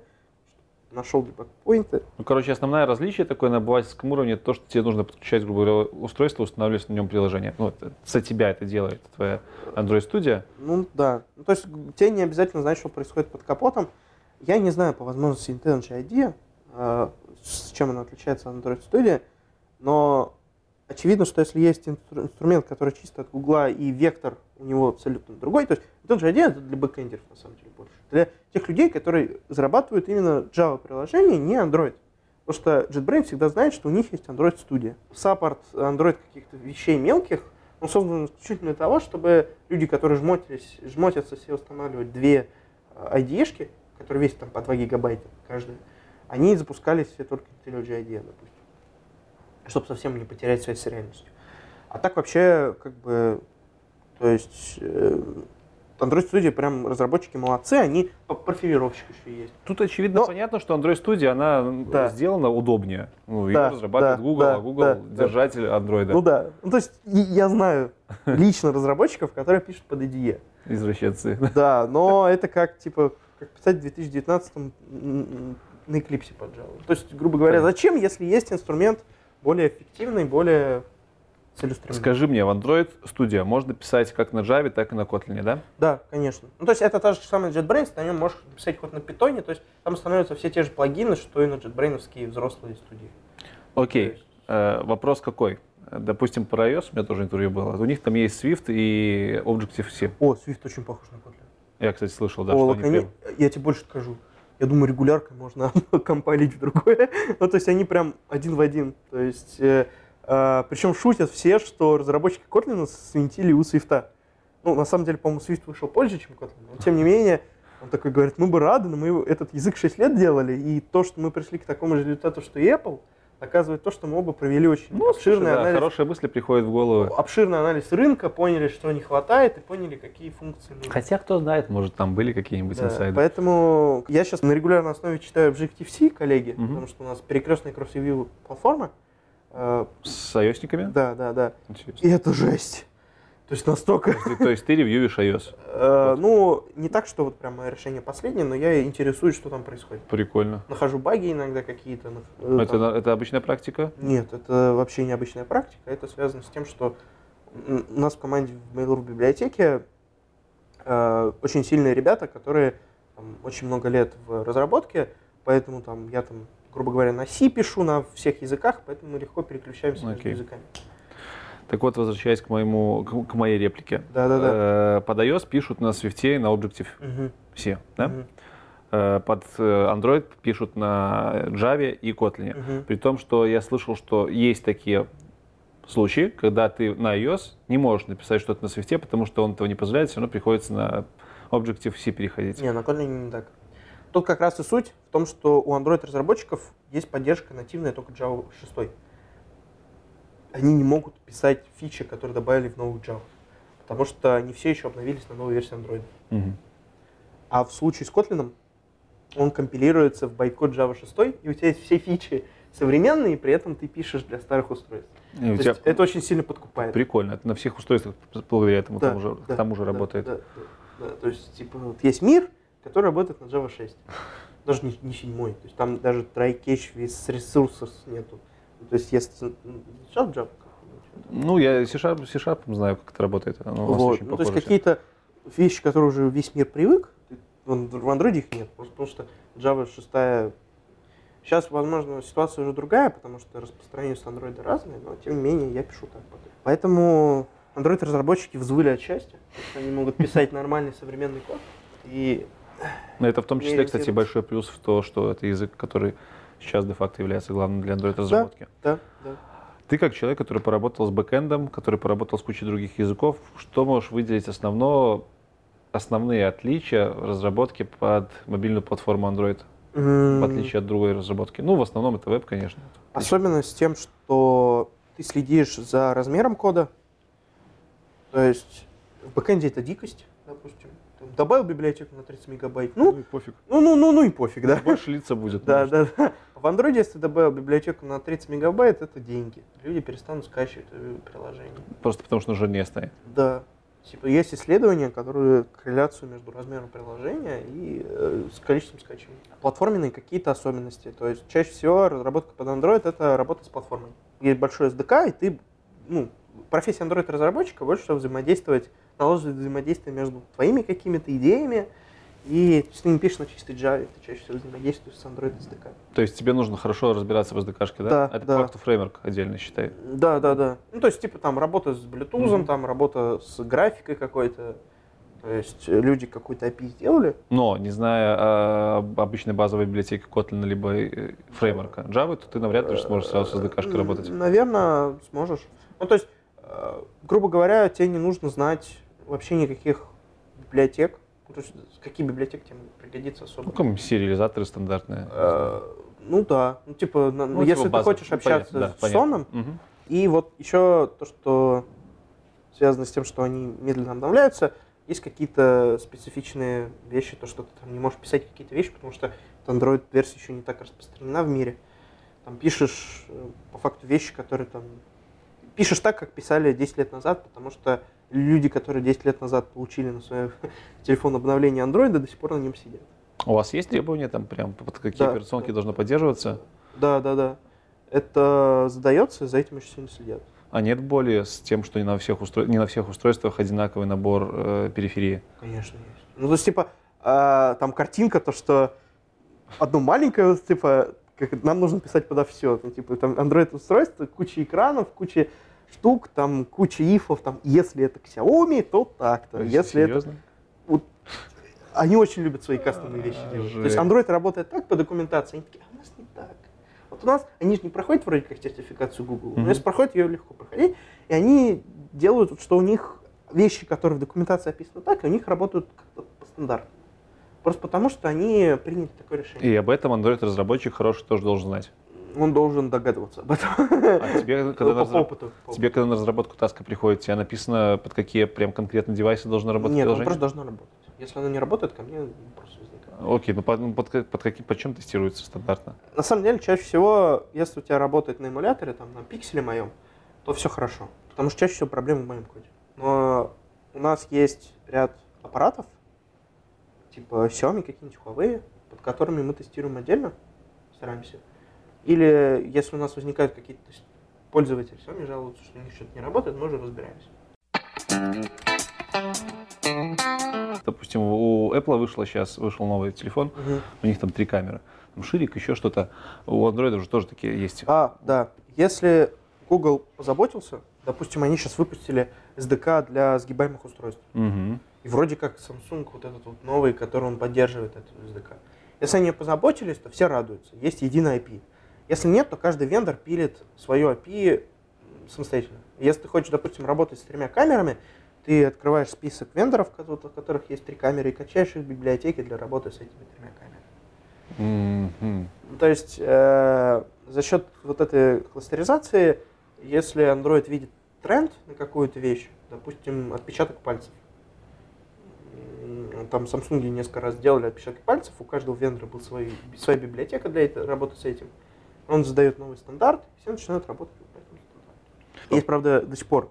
нашел дебаг-поинты. Ну, короче, основное различие такое на обывательском уровне, это то, что тебе нужно подключать, грубо говоря, устройство, устанавливать на нем приложение. Ну, это, за тебя это делает твоя Android Studio. Ну, да. Ну, то есть тебе не обязательно знать, что происходит под капотом. Я не знаю по возможности IntelliJ IDEA, с чем она отличается от Android Studio, но очевидно, что если есть инстру- инструмент, который чисто от Гугла и вектор у него абсолютно другой, то есть IntelliJ IDEA это для бэкэндеров на самом деле больше. Для тех людей, которые зарабатывают именно Java приложения, не Android. Потому что JetBrains всегда знает, что у них есть Android Studio. Саппорт Android каких-то вещей мелких, он создан исключительно для того, чтобы люди, которые жмотились, жмотятся себе устанавливать две IDE-шки, которые весят там по 2 гигабайта каждая, они запускались все только IntelliJ IDEA, допустим. Чтобы совсем не потерять связь с реальностью. А так вообще, как бы, то есть, э, Android Studio прям разработчики молодцы, они профилировщик еще есть. Тут очевидно Но- понятно, что Android Studio, она Да. сделана удобнее. Ну, ее Да, разрабатывает да, Google, да, а Google да, да. держатель Android. Ну да. Ну, то есть я знаю лично разработчиков, которые пишут под IDE. Извращенцы. Да, но это как, типа, как писать в 2019 м, м, на Eclipse под Java. То есть, грубо говоря, зачем, если есть инструмент более эффективный, более целеустремленный? Скажи мне, в Android Studio можно писать как на Java, так и на Kotlin, да? Да, конечно. Ну, то есть это та же самая JetBrains, на нем можешь писать хоть на питоне, то есть там становятся все те же плагины, что и на JetBrains взрослые студии. Окей. Э, вопрос какой? Допустим, про iOS у меня тоже интервью было. У них там есть Swift и Objective-C. О, Swift очень похож на Kotlin. Я, кстати, слышал, да, О, что они лакони- Я тебе больше скажу. Я думаю, регуляркой можно компайлить в другое. ну, то есть они прям один в один. То есть, э, э, причем шутят все, что разработчики Kotlin свинтили у Swift. Ну, на самом деле, по-моему, Swift вышел позже, чем Kotlin. Но, тем не менее, он такой говорит, мы бы рады, но мы этот язык 6 лет делали, и то, что мы пришли к такому же результату, что и Apple, доказывает то, что мы оба провели очень Ну, слушай, обширный да, анализ хорошие мысли приходят в голову. обширный анализ рынка, поняли, что не хватает, и поняли, какие функции нужны. Хотя, кто знает, может, там были какие-нибудь Да, инсайды. Поэтому я сейчас на регулярной основе читаю Objective-C, коллеги, Мгм. потому что у нас перекрестная кросс-ревью платформа. Э, С iOS-никами? Да, да, да. Интересно. И это жесть. То есть настолько... То есть- ты ревьюешь iOS. э, Ну, не так, что вот прям мое решение последнее, но я интересуюсь, что там происходит. Прикольно. Нахожу баги иногда какие-то. э, Это, там- это обычная практика? Нет, это вообще необычная практика. Это связано с тем, что у нас в команде в Mail.ru библиотеке э, очень сильные ребята, которые там, очень много лет в разработке, поэтому там я там, грубо говоря, на C пишу на всех языках, поэтому мы легко переключаемся между Окей. языками. Так вот, возвращаясь к, моему, к, к моей реплике. Да-да-да. Э, Под iOS пишут на Swift и на Objective-C, Мгм. да? Мгм. Э, Под э, Android пишут на Java и Kotlin. Мгм. При том, что я слышал, что есть такие случаи, когда ты на iOS не можешь написать что-то на Swift, потому что он этого не позволяет, все равно приходится на Objective-C переходить. Не, на Kotlin не так. Тут как раз и суть в том, что у Android-разработчиков есть поддержка нативная только Java 6. Они не могут писать фичи, которые добавили в новую Java, потому что они все еще обновились на новую версию Android. Мгм. А в случае с Kotlin он компилируется в байткод Java 6, и у тебя есть все фичи современные, и при этом ты пишешь для старых устройств. И То тебя есть это очень сильно подкупает. прикольно. Это на всех устройствах благодаря этому Да, тому же, да, к тому же да, работает. Да, да, да. То есть, типа, вот есть мир, который работает на Java 6. Даже не, не седьмой. То есть там даже try catch with resources нету. То есть если м, изучал Java, Ну, я C-Sharp, C-Sharp знаю, как это работает. Оно вот. Ну, то есть какие-то вещи, которые уже весь мир привык, в Android их нет. Просто потому что Java 6 Сейчас, возможно, ситуация уже другая, потому что распространение с Android разное, но тем не менее я пишу так. Поэтому Android-разработчики взвыли от счастья, что они могут писать нормальный современный код. И Но это в том числе, кстати, большой плюс в то, что это язык, который сейчас де-факто является главным для Android-разработки. да, да. Ты как человек, который поработал с бэкэндом, который поработал с кучей других языков, что можешь выделить основно, основные отличия разработки под мобильную платформу Android, в отличие от другой разработки? Ну, в основном это веб, конечно. Особенно с тем, что ты следишь за размером кода. То есть в бэкэнде это дикость, допустим. Там добавил библиотеку на 30 мегабайт. Ну, и пофиг. ну, ну, ну, ну и пофиг, да. Больше лица будет. Да, да, да. В андроиде, если ты добавил библиотеку на 30 мегабайт, это деньги. Люди перестанут скачивать твои приложения. Просто потому что жирнее станет. Да. Типа есть исследования, которые корреляцию между размером приложения и э, с количеством скачиваний. Платформенные какие-то особенности. То есть чаще всего разработка под Android это работа с платформой. Есть большой SDK, и ты, ну, профессия Android разработчика больше всего взаимодействовать, наложить взаимодействие между твоими какими-то идеями и если ты не пишешь на чистой Java, ты чаще всего взаимодействуешь с Android SDK. То есть тебе нужно хорошо разбираться в SDK-шке, да? Да, Это да. по факту фреймворк отдельно считай. Да, да, да. Ну, то есть, типа, там работа с Bluetooth, Мгм. там работа с графикой какой-то. То есть, э, люди какой-то API сделали. Но, не зная а, обычной базовой библиотеки Kotlin либо э, фреймворка Java, то ты навряд ли сможешь сразу с SDK-шкой работать. Наверное, сможешь. Ну, то есть, э, грубо говоря, тебе не нужно знать вообще никаких библиотек. Ну, то есть, какие библиотеки тебе могут пригодиться особо? Ну, как сериализаторы стандартные. Э, ну да. Ну, типа, на- Ну, если типа ты хочешь Ну, общаться понятно, да, с понятно. соном, Мгм. И вот еще то, что связано с тем, что они медленно обновляются, есть какие-то специфичные вещи, то, что ты там не можешь писать какие-то вещи, потому что Android-версия еще не так распространена в мире. Там пишешь э, по факту вещи, которые там... Пишешь так, как писали 10 лет назад, потому что люди, которые 10 лет назад получили на свой телефон обновление Android, до сих пор на нем сидят. У вас есть требования там прям под какие Да, операционки да. должно поддерживаться? Да, да, да. Это задается, за этим очень сильно следят. А нет боли с тем, что не на всех, устро- не на всех устройствах одинаковый набор э, периферии? Конечно, есть. Ну, то есть, типа, а, там картинка, то, что одно маленькое, типа, как нам нужно писать подо все. Ну, типа, там Android-устройство, куча экранов, куча штук, там куча ифов, там, если это Xiaomi, то так-то. Если это... Серьезно? Они очень любят свои кастомные вещи делать. То есть Жесть. Android работает так по документации, они такие, а у нас не так. Вот у нас, они же не проходят вроде как сертификацию Google, Мгм. но если проходят, ее легко проходить, и они делают, вот, что у них вещи, которые в документации описаны так, и у них работают как-то по стандарту. Просто потому, что они приняли такое решение. И об этом Android-разработчик хороший тоже должен знать. Он должен догадываться об этом. А тебе, когда на разра- опыту. тебе, когда на разработку таска приходит, тебе написано, под какие прям конкретно девайсы должно работать Нет, приложение? просто должно работать. Если оно не работает, ко мне вопрос возникает. Окей, ну под, ну, под, под каким, под чем тестируется стандартно? На самом деле, чаще всего, если у тебя работает на эмуляторе, там, на пикселе моем, то все хорошо. Потому что чаще всего проблемы в моем коде. Но у нас есть ряд аппаратов, типа Xiaomi, какие-нибудь Huawei, под которыми мы тестируем отдельно, стараемся. Или если у нас возникают какие-то пользователи Xiaomi жалуются, что у них что-то не работает, мы уже разбираемся. Допустим, у Apple вышло сейчас, вышел новый телефон, у них там три камеры. Там ширик, еще что-то. У Android уже тоже такие есть. А, да. Если Google позаботился, допустим, они сейчас выпустили SDK для сгибаемых устройств. Мгм. И вроде как Samsung вот этот вот новый, который он поддерживает эту SDK. Если они позаботились, то все радуются. Есть единый API. Если нет, то каждый вендор пилит свое API самостоятельно. Если ты хочешь, допустим, работать с тремя камерами, ты открываешь список вендоров, у которых есть три камеры, и качаешь их в библиотеке для работы с этими тремя камерами. Ну, То есть э, за счет вот этой кластеризации, если Android видит тренд на какую-то вещь, допустим, отпечаток пальцев, там Samsung несколько раз делали отпечатки пальцев, у каждого вендора был свой, своя библиотека для работы с этим. Он задает новый стандарт, и все начинают работать по этому стандарту. Есть, правда, до сих пор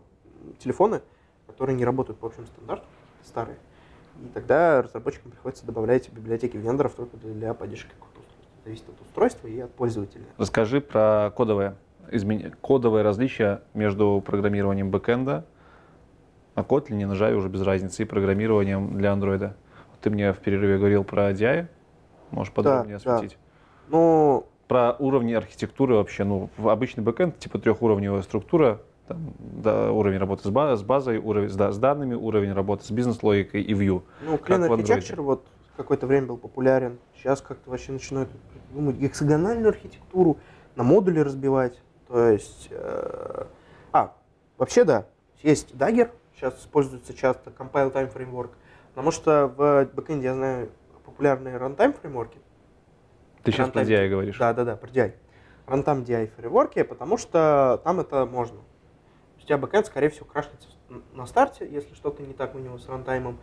телефоны, которые не работают по общему стандарту, старые. И тогда разработчикам приходится добавлять библиотеки вендоров только для поддержки какого-то устройства. Зависит от устройства и от пользователя. Расскажи про кодовое, измен... кодовое различие между программированием бэкэнда на Kotlin, на Java уже без разницы, и программированием для Android. Ты мне в перерыве говорил про DI, можешь подробнее да. осветить? Ну, Про уровни архитектуры вообще, ну, в обычный бэкэнд, типа трехуровневая структура, там, да, уровень работы с, ба- с базой, уровень с, да, с данными, уровень работы с бизнес-логикой и view. ну Clean. Architecture вот какое-то время был популярен. Сейчас как-то вообще начинают думать гексагональную архитектуру, на модули разбивать. То есть... э, А, вообще да, есть Dagger, сейчас используется часто, Compile Time Framework. Потому что в бэкэнде я знаю популярные runtime фреймворки. Ты сейчас про Runtime DI говоришь. Да, да, да, про DI. Runtime DI фреймворки, потому что там это можно. У тебя бэкэнд, скорее всего, крашнется на старте, если что-то не так у него с рантаймом.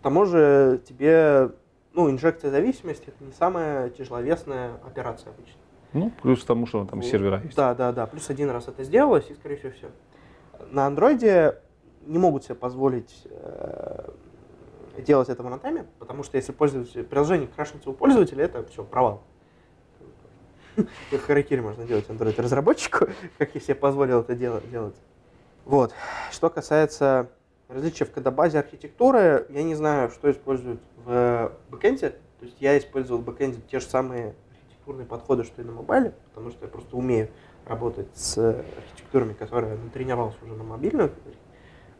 К тому же тебе, ну, инжекция зависимости это не самая тяжеловесная операция обычно. Ну, плюс к тому, что там сервера есть. Да, да, да. Плюс один раз это сделалось, и, скорее всего, все. На андроиде не могут себе позволить э, делать это в рантайме, потому что если пользователь, приложение крашнется у пользователя, это все, провал. Как харакири можно делать Android разработчику, как я себе позволил это делать. Вот. Что касается различия в кодобазе архитектуры, я не знаю, что используют в бэкэнде. То есть я использовал в бэкэнде те же самые архитектурные подходы, что и на мобайле, потому что я просто умею работать с архитектурами, которые натренировался уже на мобильных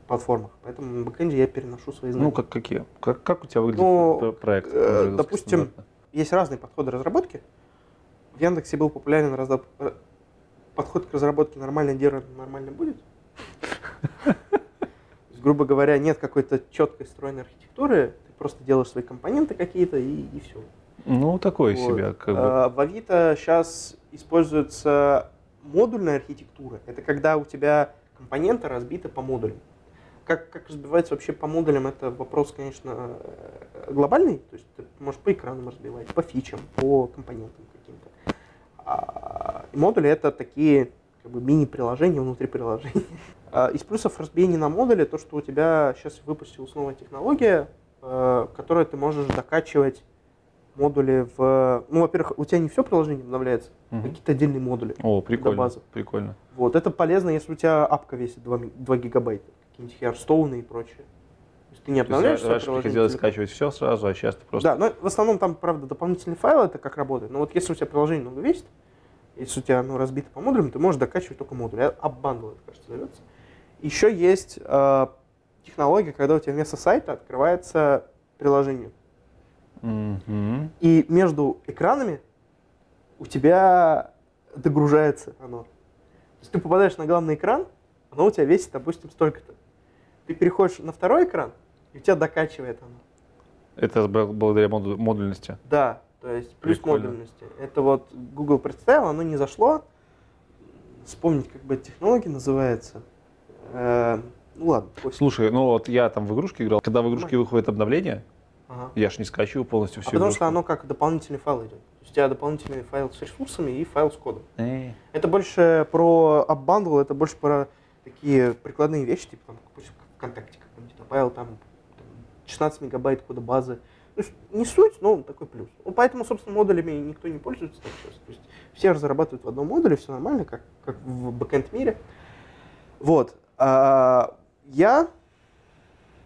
платформах. Поэтому на бэкэнде я переношу свои знания. Ну, как какие? Как, как у тебя выглядит Ну, проект? э, допустим, стандартно? есть разные подходы разработки. В Яндексе был популярен разра- р- подход к разработке нормально делать, нормально будет. Грубо говоря, нет какой-то четкой стройной архитектуры, ты просто делаешь свои компоненты какие-то и, все. Ну, такой себе, как бы. А, В Авито сейчас используется модульная архитектура. Это когда у тебя компоненты разбиты по модулям. Как, как разбивается вообще по модулям, это вопрос, конечно, э, глобальный. То есть ты можешь по экранам разбивать, по фичам, по компонентам каким-то. А, и модули это такие как бы мини-приложения внутри приложения. А, Из плюсов разбиения на модули то, что у тебя сейчас выпустилась новая технология, э, которой ты можешь докачивать модули в... Ну, во-первых, у тебя не все приложение обновляется, Мгм. какие-то отдельные модули. О, прикольно. базы. Прикольно. Вот, это полезно, если у тебя апка весит 2, ми- 2 гигабайта, какие-нибудь Hearthstone и прочее. То есть ты не обновляешь есть раньше приходилось целиком. скачивать все сразу, а сейчас ты просто... Да, но в основном там, правда, дополнительные файлы, это как работает. Но вот если у тебя приложение много весит, если у тебя оно разбито по модулям, ты можешь докачивать только модули. App Bundle, это, кажется, зовется. Еще есть э, технология, когда у тебя вместо сайта открывается приложение. Мгм. И между экранами у тебя догружается оно. То есть ты попадаешь на главный экран, оно у тебя весит, допустим, столько-то. Ты переходишь на второй экран, и у тебя докачивает оно. Это бл- благодаря моду- модульности. Да, то есть плюс Прикольно. модульности. Это вот Google представил, оно не зашло. Вспомнить, как бы технология называется. Э, ну ладно. Слушай, ну вот я там в игрушки играл. Когда в игрушке выходит обновление, Ага. я ж не скачиваю полностью А всю потому игрушку. что оно как дополнительный файл идет. То есть у тебя дополнительный файл с ресурсами и файл с кодом. Эй. Это больше про App Bundle, это больше про такие прикладные вещи, типа там, ВКонтакте какой-нибудь добавил там, там 16 мегабайт кода базы. То есть не суть, но такой плюс. Ну, поэтому, собственно, модулями никто не пользуется так сейчас. То есть все разрабатывают в одном модуле, все нормально, как, как в бэкэнд мире. Вот. А, я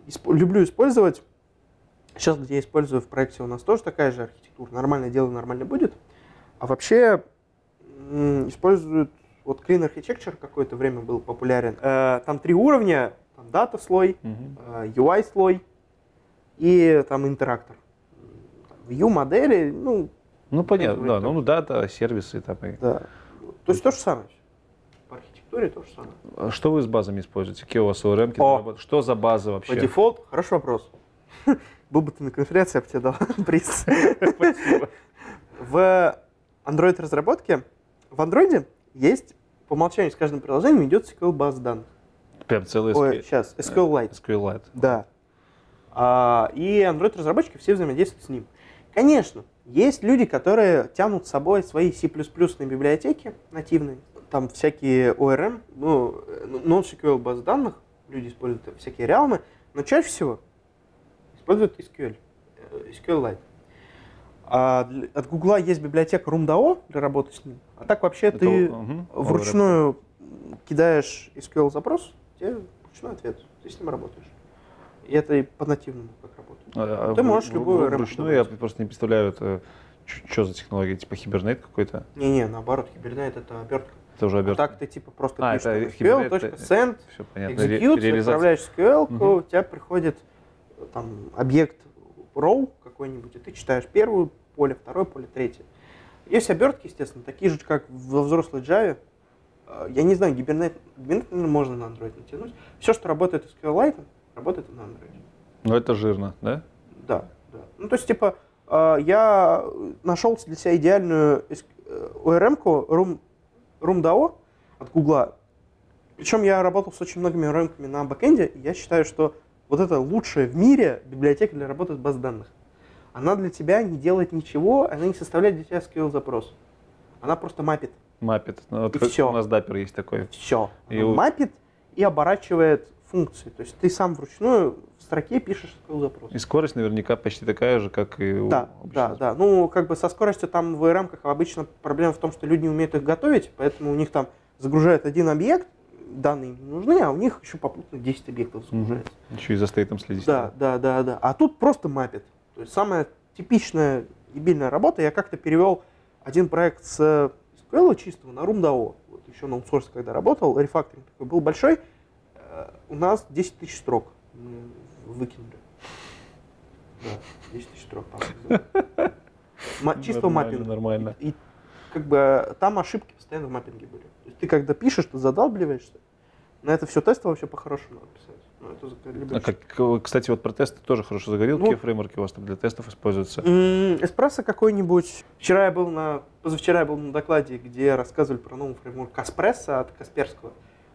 исп- люблю использовать, сейчас, где я использую в проекте, у нас тоже такая же архитектура. Нормальное дело нормально будет. А вообще используют вот Clean Architecture какое-то время был популярен. Э, там три уровня, там дата слой, Мгм. э, UI слой и там интерактор. View модели, ну, Ну, понятно, да. Ну, дата, сервисы там. и- да. То есть то же самое. По архитектуре то же самое. А Что вы с базами используете? Какие у вас ORM? О. Что за базы По вообще? дефолту, хороший вопрос. Был бы ты на конференции, я бы тебе дал приз. Спасибо. В Android разработке, в Android есть по умолчанию с каждым приложением идет SQL база данных. Прям целый Ой, SQL сейчас, SQLite. SQLite. Да. А, и Android-разработчики все взаимодействуют с ним. Конечно, есть люди, которые тянут с собой свои C++ библиотеки нативные, там всякие ORM, ну, э, non-SQL баз данных, люди используют всякие реалмы, но чаще всего используют SQL, э, SQLite. А для- от Гугла есть библиотека RoomDAO для работы с ним, а так вообще Это, ты мгм, вручную кидаешь SQL запрос, тебе вручной ответ, ты с ним работаешь. И это и по нативному как работает. А, Ты в- можешь в- любую RAM Вручную я просто не представляю, это что за технология? Типа Hibernate какой-то? Не-не, наоборот, Hibernate это обертка. Это уже А обертка. так ты типа просто А, пишешь это Hibernate, SQL.send, Все понятно. Execute, отправляешь SQL, Мгм. у тебя приходит э, там объект row какой-нибудь, и ты читаешь первую поле, второе поле, третье. Есть обертки, естественно, такие же, как во взрослой Java. Э, Я не знаю, Hibernate наверное, можно на Android натянуть. Все, что работает с SQLite, работает и на Android. Ну, это жирно, да? Да, да. Ну, то есть, типа, э, я нашел для себя идеальную э, ORM-ку Room, RoomDAO от Гугла. Причем я работал с очень многими ORM-ками на бэкэнде, и я считаю, что вот это лучшая в мире библиотека для работы с баз данных. Она для тебя не делает ничего, она не составляет для тебя SQL запрос. Она просто мапит Маппет. Ну, вот И всё. у нас даппер есть такой. все. И у- и оборачивает функции. То есть ты сам вручную в строке пишешь свой запрос. И скорость наверняка почти такая же, как и у Да, да, да. Ну, как бы со скоростью там в VRM как обычно проблема в том, что люди не умеют их готовить, поэтому у них там загружают один объект, данные им не нужны, а у них еще попутно 10 объектов загружается. Еще и за стейтом следить. Да, да, да, да. А тут просто мапит. То есть самая типичная дебильная работа. Я как-то перевел один проект с SQL чистого на RoomDAO. Вот еще на аутсорсе, когда работал, рефакторинг такой был большой. Э, У нас 10 тысяч строк мы выкинули. Да, 10 тысяч строк. по-моему. Ма- Чистого маппинга. Нормально. И как бы там ошибки постоянно в маппинге были. То есть ты когда пишешь, ты задалбливаешься. На это все тесты вообще по-хорошему надо писать. Ну, А как, кстати, вот про тесты тоже хорошо заговорил. Ну- Какие фреймворки у вас там для тестов используются? Эспрессо какой-нибудь. Вчера я был на, позавчера я был на докладе, где рассказывали про новый фреймворк Каспрессо от Касперского.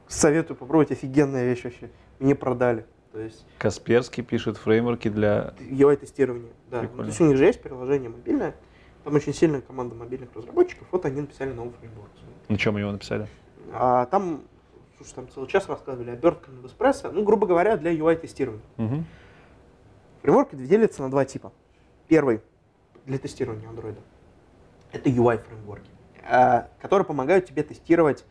Советую попробовать, офигенная вещь вообще. Мне продали. То есть Касперский пишет фреймворки для... UI-тестирование. Да. Ну, Прикольно. то есть у них же есть приложение мобильное. Там очень сильная команда мобильных разработчиков. Вот они написали новый фреймворк. На чем его написали? А там, слушай, там целый час рассказывали обертками в эспрессо. Ну, грубо говоря, для UI-тестирования. Мгм. Фреймворки делятся на два типа. Первый для тестирования андроида. Это UI фреймворки, э, которые помогают тебе тестировать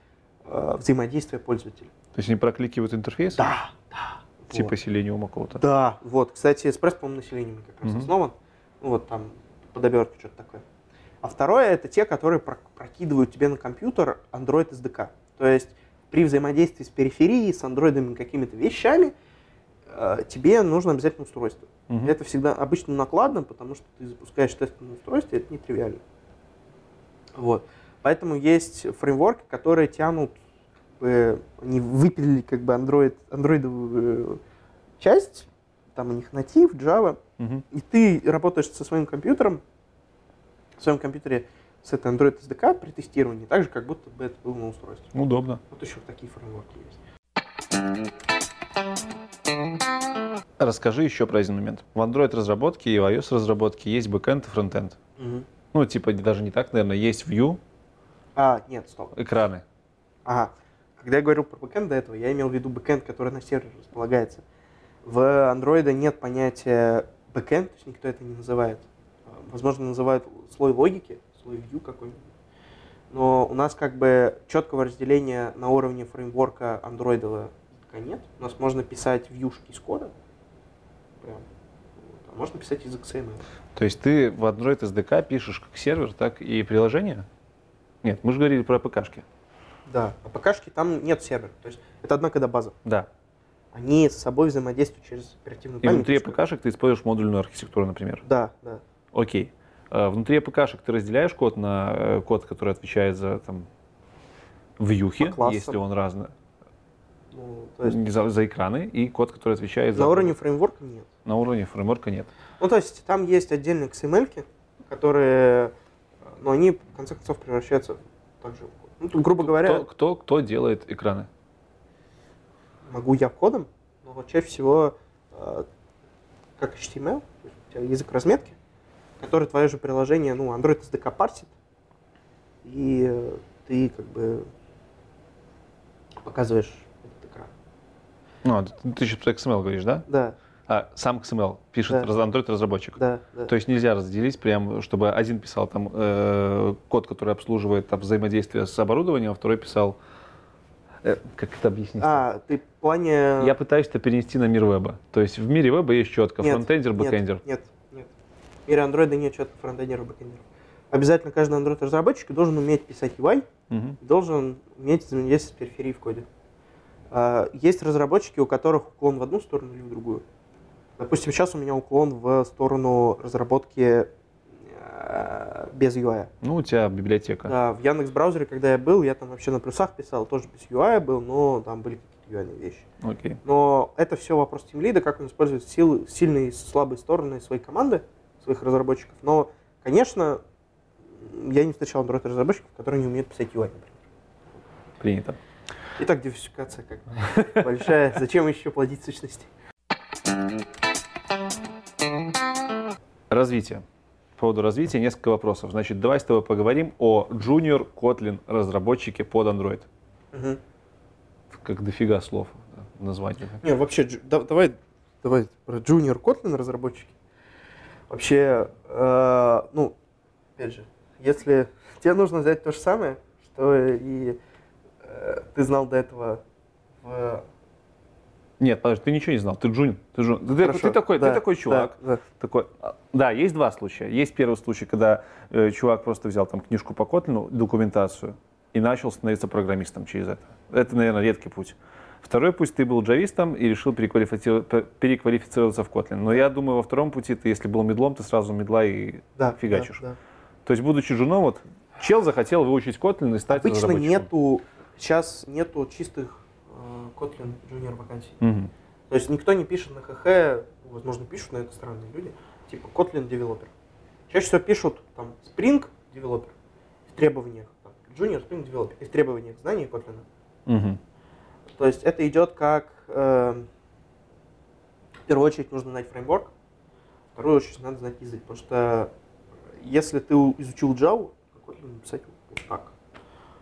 э, взаимодействие пользователя. То есть они прокликивают интерфейс? Да, да. Типа вот. Selenium какого-то? Да, вот. Кстати, экспресс, по-моему, населением как раз Мгм. основан. Ну, вот там под обертку что-то такое. А второе это те, которые про- прокидывают тебе на компьютер Android SDK. То есть при взаимодействии с периферией, с андроидами какими-то вещами, э, тебе нужно обязательно устройство. Мгм. Это всегда обычно накладно, потому что ты запускаешь тест на устройстве, это нетривиально. Вот. Поэтому есть фреймворки, которые тянут, бы, они выпилили как бы Android, андроидовую э, часть, там у них натив, Java, Мгм. и ты работаешь со своим компьютером, в своем компьютере с этой Android SDK при тестировании, так же, как будто бы это было на устройстве. Удобно. Вот еще такие фреймворки есть. Расскажи еще про один момент. В Android разработке и в iOS разработке есть бэкэнд и фронтенд. Мгм. Ну, типа, даже не так, наверное, есть view, А, нет, стоп. экраны. Ага. Когда я говорил про бэкэнд до этого, я имел в виду бэкэнд, который на сервере располагается. В Android нет понятия бэкэнд, то есть никто это не называет. Возможно, называют слой логики, слой view какой-нибудь. Но у нас как бы четкого разделения на уровне фреймворка андроидового пока нет. У нас можно писать вьюшки из кода. Прям. А можно писать из XML. То есть ты в Android SDK пишешь как сервер, так и приложение? Нет, мы же говорили про ПКшки. Да. А ПКшки там нет сервера. То есть это одна кода база. Да. Они с собой взаимодействуют через оперативную И память. внутри что- АПКшек ты используешь модульную архитектуру, например. Да, да. Окей. А Внутри АПКшек ты разделяешь код на э, код, который отвечает за там вьюхи, если он разный, Ну, то есть за, за экраны, и код, который отвечает за... на уровне фреймворка нет. На уровне фреймворка нет. Ну, то есть там есть отдельные XML, которые, э, но они в конце концов превращаются также в код. Ну, тут, грубо говоря, Кто, кто, кто делает экраны? могу я кодом, но чаще всего э, как HTML, у тебя язык разметки, который твое же приложение, ну, Android SDK парсит, и ты как бы показываешь этот экран. Ну, а ты, сейчас про XML говоришь, да? Да, А сам XML пишет Да. раз- Android-разработчик. да, да. То есть нельзя разделить прям, чтобы один писал там э, код, который обслуживает там, взаимодействие с оборудованием, а второй писал... э, как это объяснить? А, ты в плане... Я пытаюсь это перенести на мир веба. То есть в мире веба есть четко Нет, фронтендер, бэкендер. Нет, нет. В мире андроида нет четко фронтендеров, бэкендеров. Обязательно каждый андроид-разработчик должен уметь писать UI, Мгм. должен уметь взаимодействовать с периферией в коде. А, Есть разработчики, у которых уклон в одну сторону или в другую. Допустим, сейчас у меня уклон в сторону разработки э, без UI. Ну, у тебя библиотека. Да, в Яндекс браузере, когда я был, я там вообще на плюсах писал, тоже без UI был, но там были какие-то UI вещи. Окей. Но это все вопрос тимлида, как он использует силы, сильные и слабые стороны своей команды, своих разработчиков. Но, конечно, я не встречал Android-разработчиков, которые не умеют писать UI, например. Принято. Итак, диверсификация как бы большая. Зачем еще плодить сущности? Развитие. По поводу развития несколько вопросов. Значит, давай с тобой поговорим о Junior Kotlin разработчике под Android. Мгм. Как дофига слов. назвать это. Не, вообще, да- давай, давай про Junior Kotlin разработчики. Вообще, э, ну, опять же, если тебе нужно взять то же самое, что и э, ты знал до этого в... Нет, подожди, ты ничего не знал, ты джун. Ты, джун. Ты, Хорошо, ты такой, да, ты такой чувак. да, да. Такой, а, да, есть два случая. Есть первый случай, когда э, чувак просто взял там книжку по Котлину, документацию, и начал становиться программистом через это. Это, наверное, редкий путь. Второй путь, ты был джавистом и решил переквалифици- пе- переквалифицироваться в Kotlin. Но я думаю, во втором пути ты, если был медлом, ты сразу медла и Да, фигачишь. да, да. То есть, будучи джуном, вот, чел захотел выучить Kotlin и стать Обычно нету, сейчас нету чистых э, Kotlin Junior вакансий. Мгм. То есть никто не пишет на ХХ, возможно, пишут, но это странные люди, типа Kotlin developer. Чаще всего пишут там Spring developer в требованиях, там, Junior Spring developer, и в требованиях знаний Kotlin. Мгм. То есть это идет как, э, в первую очередь нужно знать фреймворк, вторую очередь надо знать язык, потому что если ты изучил Java, то Kotlin написать вот так.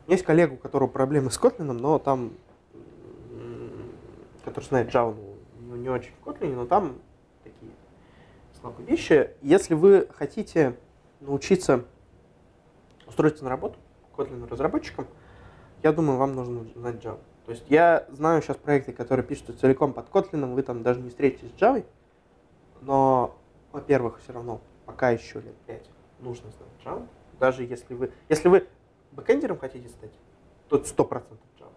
Есть коллега, у которого проблемы с Kotlin, но там, который знает Java, ну, не очень в Kotlin, но там такие слабые вещи. Если вы хотите научиться устроиться на работу Kotlin разработчиком, я думаю, вам нужно знать Java. То есть я знаю сейчас проекты, которые пишутся целиком под Kotlin, вы там даже не встретитесь с Java, но, во-первых, все равно пока еще лет 5 нужно знать Java. Даже если вы, если вы бэкэндером хотите стать, то это 100% Java.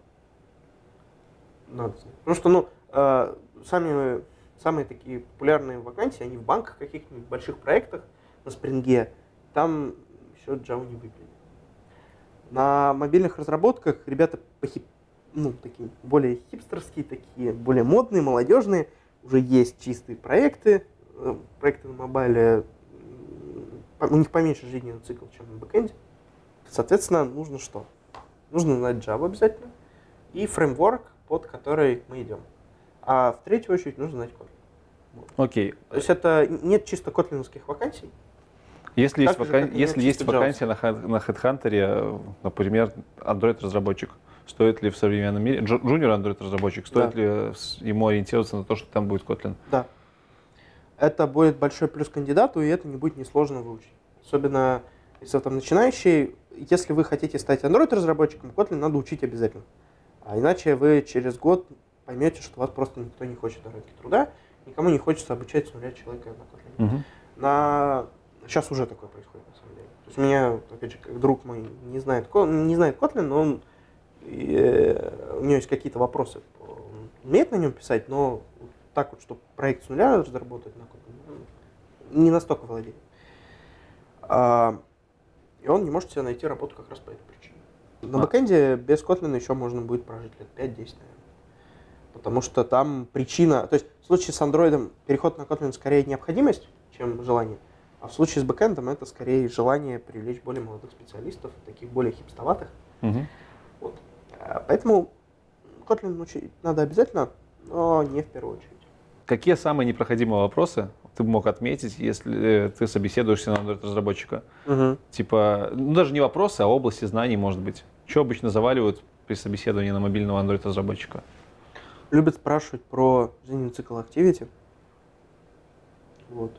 Надо знать. Потому что, ну, э, сами, самые такие популярные вакансии, они в банках каких-нибудь больших проектах на спринге, там еще Java не выглядит. На мобильных разработках ребята похи- ну, такие более хипстерские, такие более модные, молодежные. Уже есть чистые проекты, э, проекты на мобайле, у них поменьше жизненный цикл, чем на бэкэнде. Соответственно, нужно что? Нужно знать Java обязательно и фреймворк, под который мы идем. А в третью очередь нужно знать Kotlin. Окей. То есть это нет чисто котлиновских вакансий. Если есть, Так же, вакан- если есть вакансия на, на HeadHunter, например, Android-разработчик, стоит ли в современном мире, джу- джуниор Android-разработчик, стоит Да. ли э, ему ориентироваться на то, что там будет Kotlin? Да. Это будет большой плюс кандидату, и это не будет несложно выучить. Особенно, если вы там начинающий, если вы хотите стать Android-разработчиком, Kotlin надо учить обязательно. А иначе вы через год поймете, что вас просто никто не хочет на рынке труда, никому не хочется обучать с нуля человека на Kotlin. На... Сейчас уже такое происходит, на самом деле. То есть у меня, опять же, как друг мой не знает, не знает Kotlin, но он, э, у него есть какие-то вопросы. умеет на нем писать, но так вот, чтобы проект с нуля разработать ну, не настолько владеет. А, и он не может себе найти работу как раз по этой причине. На А. бэкэнде без Kotlin еще можно будет прожить лет 5-10, наверное. Потому что там причина... То есть в случае с Android переход на Kotlin скорее необходимость, чем желание. А в случае с бэкэндом это скорее желание привлечь более молодых специалистов, таких более хипстоватых. Мгм. А, Поэтому Kotlin учить надо обязательно, но не в первую очередь. Какие самые непроходимые вопросы ты мог отметить, если э, ты собеседуешься на Android-разработчика? Типа, ну даже не вопросы, а области знаний, может быть. Что обычно заваливают при собеседовании на мобильного Android-разработчика? Любят спрашивать про жизненный цикл Activity. Вот.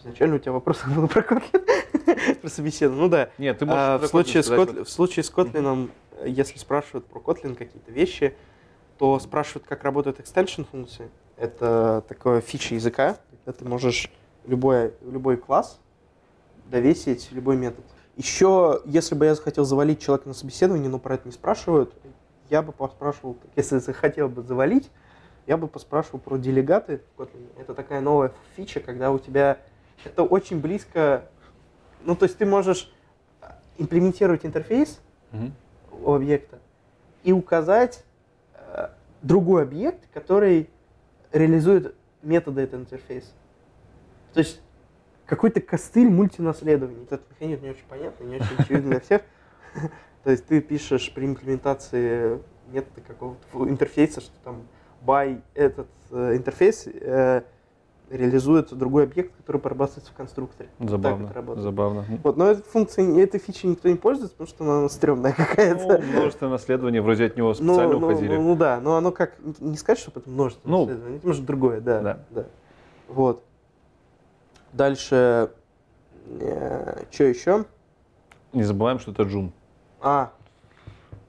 Изначально у тебя вопрос был про Kotlin, про собеседование. Ну да. Нет, ты можешь А, в, случае с сказать, Kotl- в случае с Kotlin, э, если спрашивают про Kotlin какие-то вещи, то спрашивают, как работают extension функции. Это такое фича языка, когда ты можешь любой, любой класс довесить любой метод. Еще, если бы я захотел завалить человека на собеседование, но про это не спрашивают, я бы поспрашивал, если захотел бы завалить, я бы поспрашивал про делегаты в Kotlin. Это такая новая фича, когда у тебя это очень близко, ну то есть ты можешь имплементировать интерфейс у объекта и указать э, другой объект, который реализует методы этого интерфейса. То есть какой-то костыль мультинаследований. Этот механизм не очень понятный, не очень очевидный для всех. То есть ты пишешь при имплементации метода какого-то интерфейса, что там by этот э, интерфейс э, реализует другой объект, который прорабатывается в конструкторе. Забавно, работает. забавно. Вот, но этой функцией, этой фичей никто не пользуется, потому что она стрёмная какая-то. Ну, множество наследования, вроде от него Ну, специально ну, уходили. ну, ну да, но оно как, не сказать, что это множество Ну, наследования, это может другое, да, да. да. Вот. Дальше, что еще? Не забываем, что это Джун. А,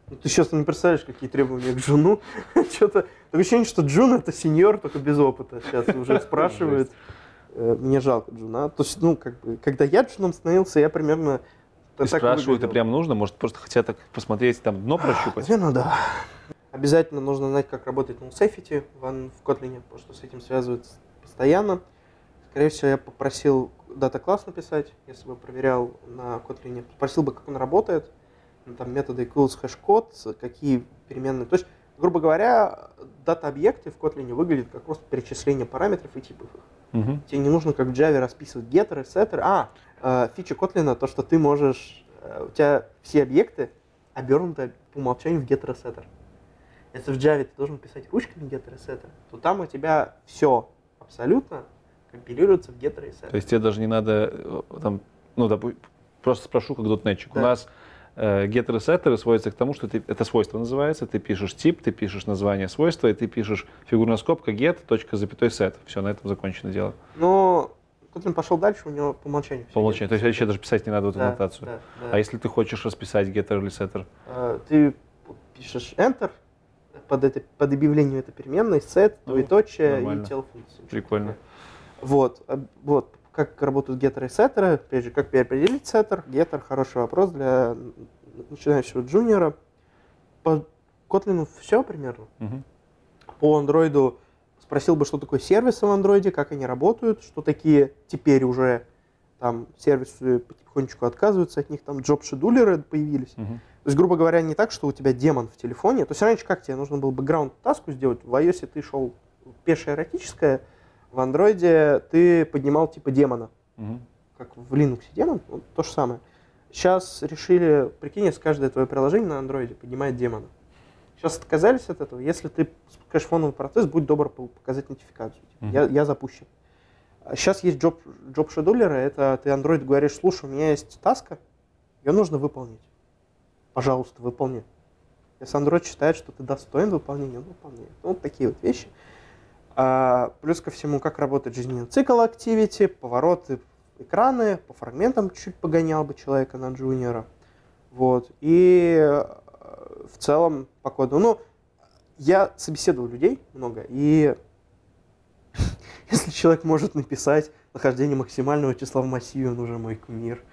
ну ты сейчас не представляешь, какие требования к Джуну. Что-то, такое ощущение, что Джун это сеньор, только без опыта. Сейчас уже спрашивает. Э, Мне жалко Джуна. То есть, ну, как бы, когда я Джуном становился, я примерно И спрашивают, это прям нужно? Может, просто хотят так посмотреть, там дно прощупать? Наверное, да. Обязательно нужно знать, как работает null safety в, в Kotlin, потому что с этим связывается постоянно. Скорее всего, я попросил data-класс написать, если бы проверял на Kotlin. Спросил бы, как он работает. Ну, Там методы equals hashCode, какие переменные. То есть, грубо говоря, data-объекты в Kotlin выглядят как просто перечисление параметров и типов их. Мгм. Тебе не нужно, как в Java, расписывать геттеры, сеттеры. А, э, фича Kotlin, то, что ты можешь... э, у тебя все объекты обернуты по умолчанию в геттер и сеттер. Если в Java ты должен писать ручками геттер и сеттер, то там у тебя все абсолютно компилируется в геттер и сеттер. То есть тебе даже не надо, э, там, ну, допу- просто спрошу как дотнетчик. У Да. нас э, геттеры сеттеры сводятся к тому, что ты, это свойство называется, ты пишешь тип, ты пишешь название свойства, и ты пишешь фигурная скобка get, точка, запятой set. Все, на этом закончено дело. Но Kotlin пошел дальше, у него по умолчанию. По умолчанию. То есть вообще даже писать не надо вот эту Да, нотацию. да, да. А если ты хочешь расписать getter или setter? Э, ты пишешь enter, под, это, под объявлением этой переменной, set, Ну, двоеточие нормально. и тело функции. Прикольно. Вот, э, вот, как работают геттеры и сеттеры, опять же, как переопределить сеттер. Геттер – хороший вопрос для начинающего джуниора. По Kotlin все примерно. Мгм. По андроиду спросил бы, что такое сервисы в андроиде, как они работают, что такие теперь уже там сервисы потихонечку отказываются от них, там джоб-шедулеры появились. Мгм. То есть, грубо говоря, не так, что у тебя демон в телефоне. То есть раньше как тебе нужно было бэкграунд таску сделать? В iOS ты шел пешее эротическое, в андроиде ты поднимал типа демона, Мгм. как в Linux демон, вот то же самое. Сейчас решили, прикинь, если каждое твое приложение на андроиде поднимает демона. Сейчас отказались от этого. Если ты спускаешь фоновый процесс, будь добр по- показать нотификацию. Типа, я, я запущен. Сейчас есть job, job шедулеры, это ты Android говоришь, слушай, у меня есть таска, ее нужно выполнить. Пожалуйста, выполни. Если Android считает, что ты достоин выполнения, он выполняет. Ну, Вот такие вот вещи. А, плюс ко всему, как работает жизненный цикл activity, повороты экраны, по фрагментам чуть погонял бы человека на джуниора. Вот. И э, в целом по коду. Ну, я собеседовал людей много, и если человек может написать нахождение максимального числа в массиве, он уже мой кумир.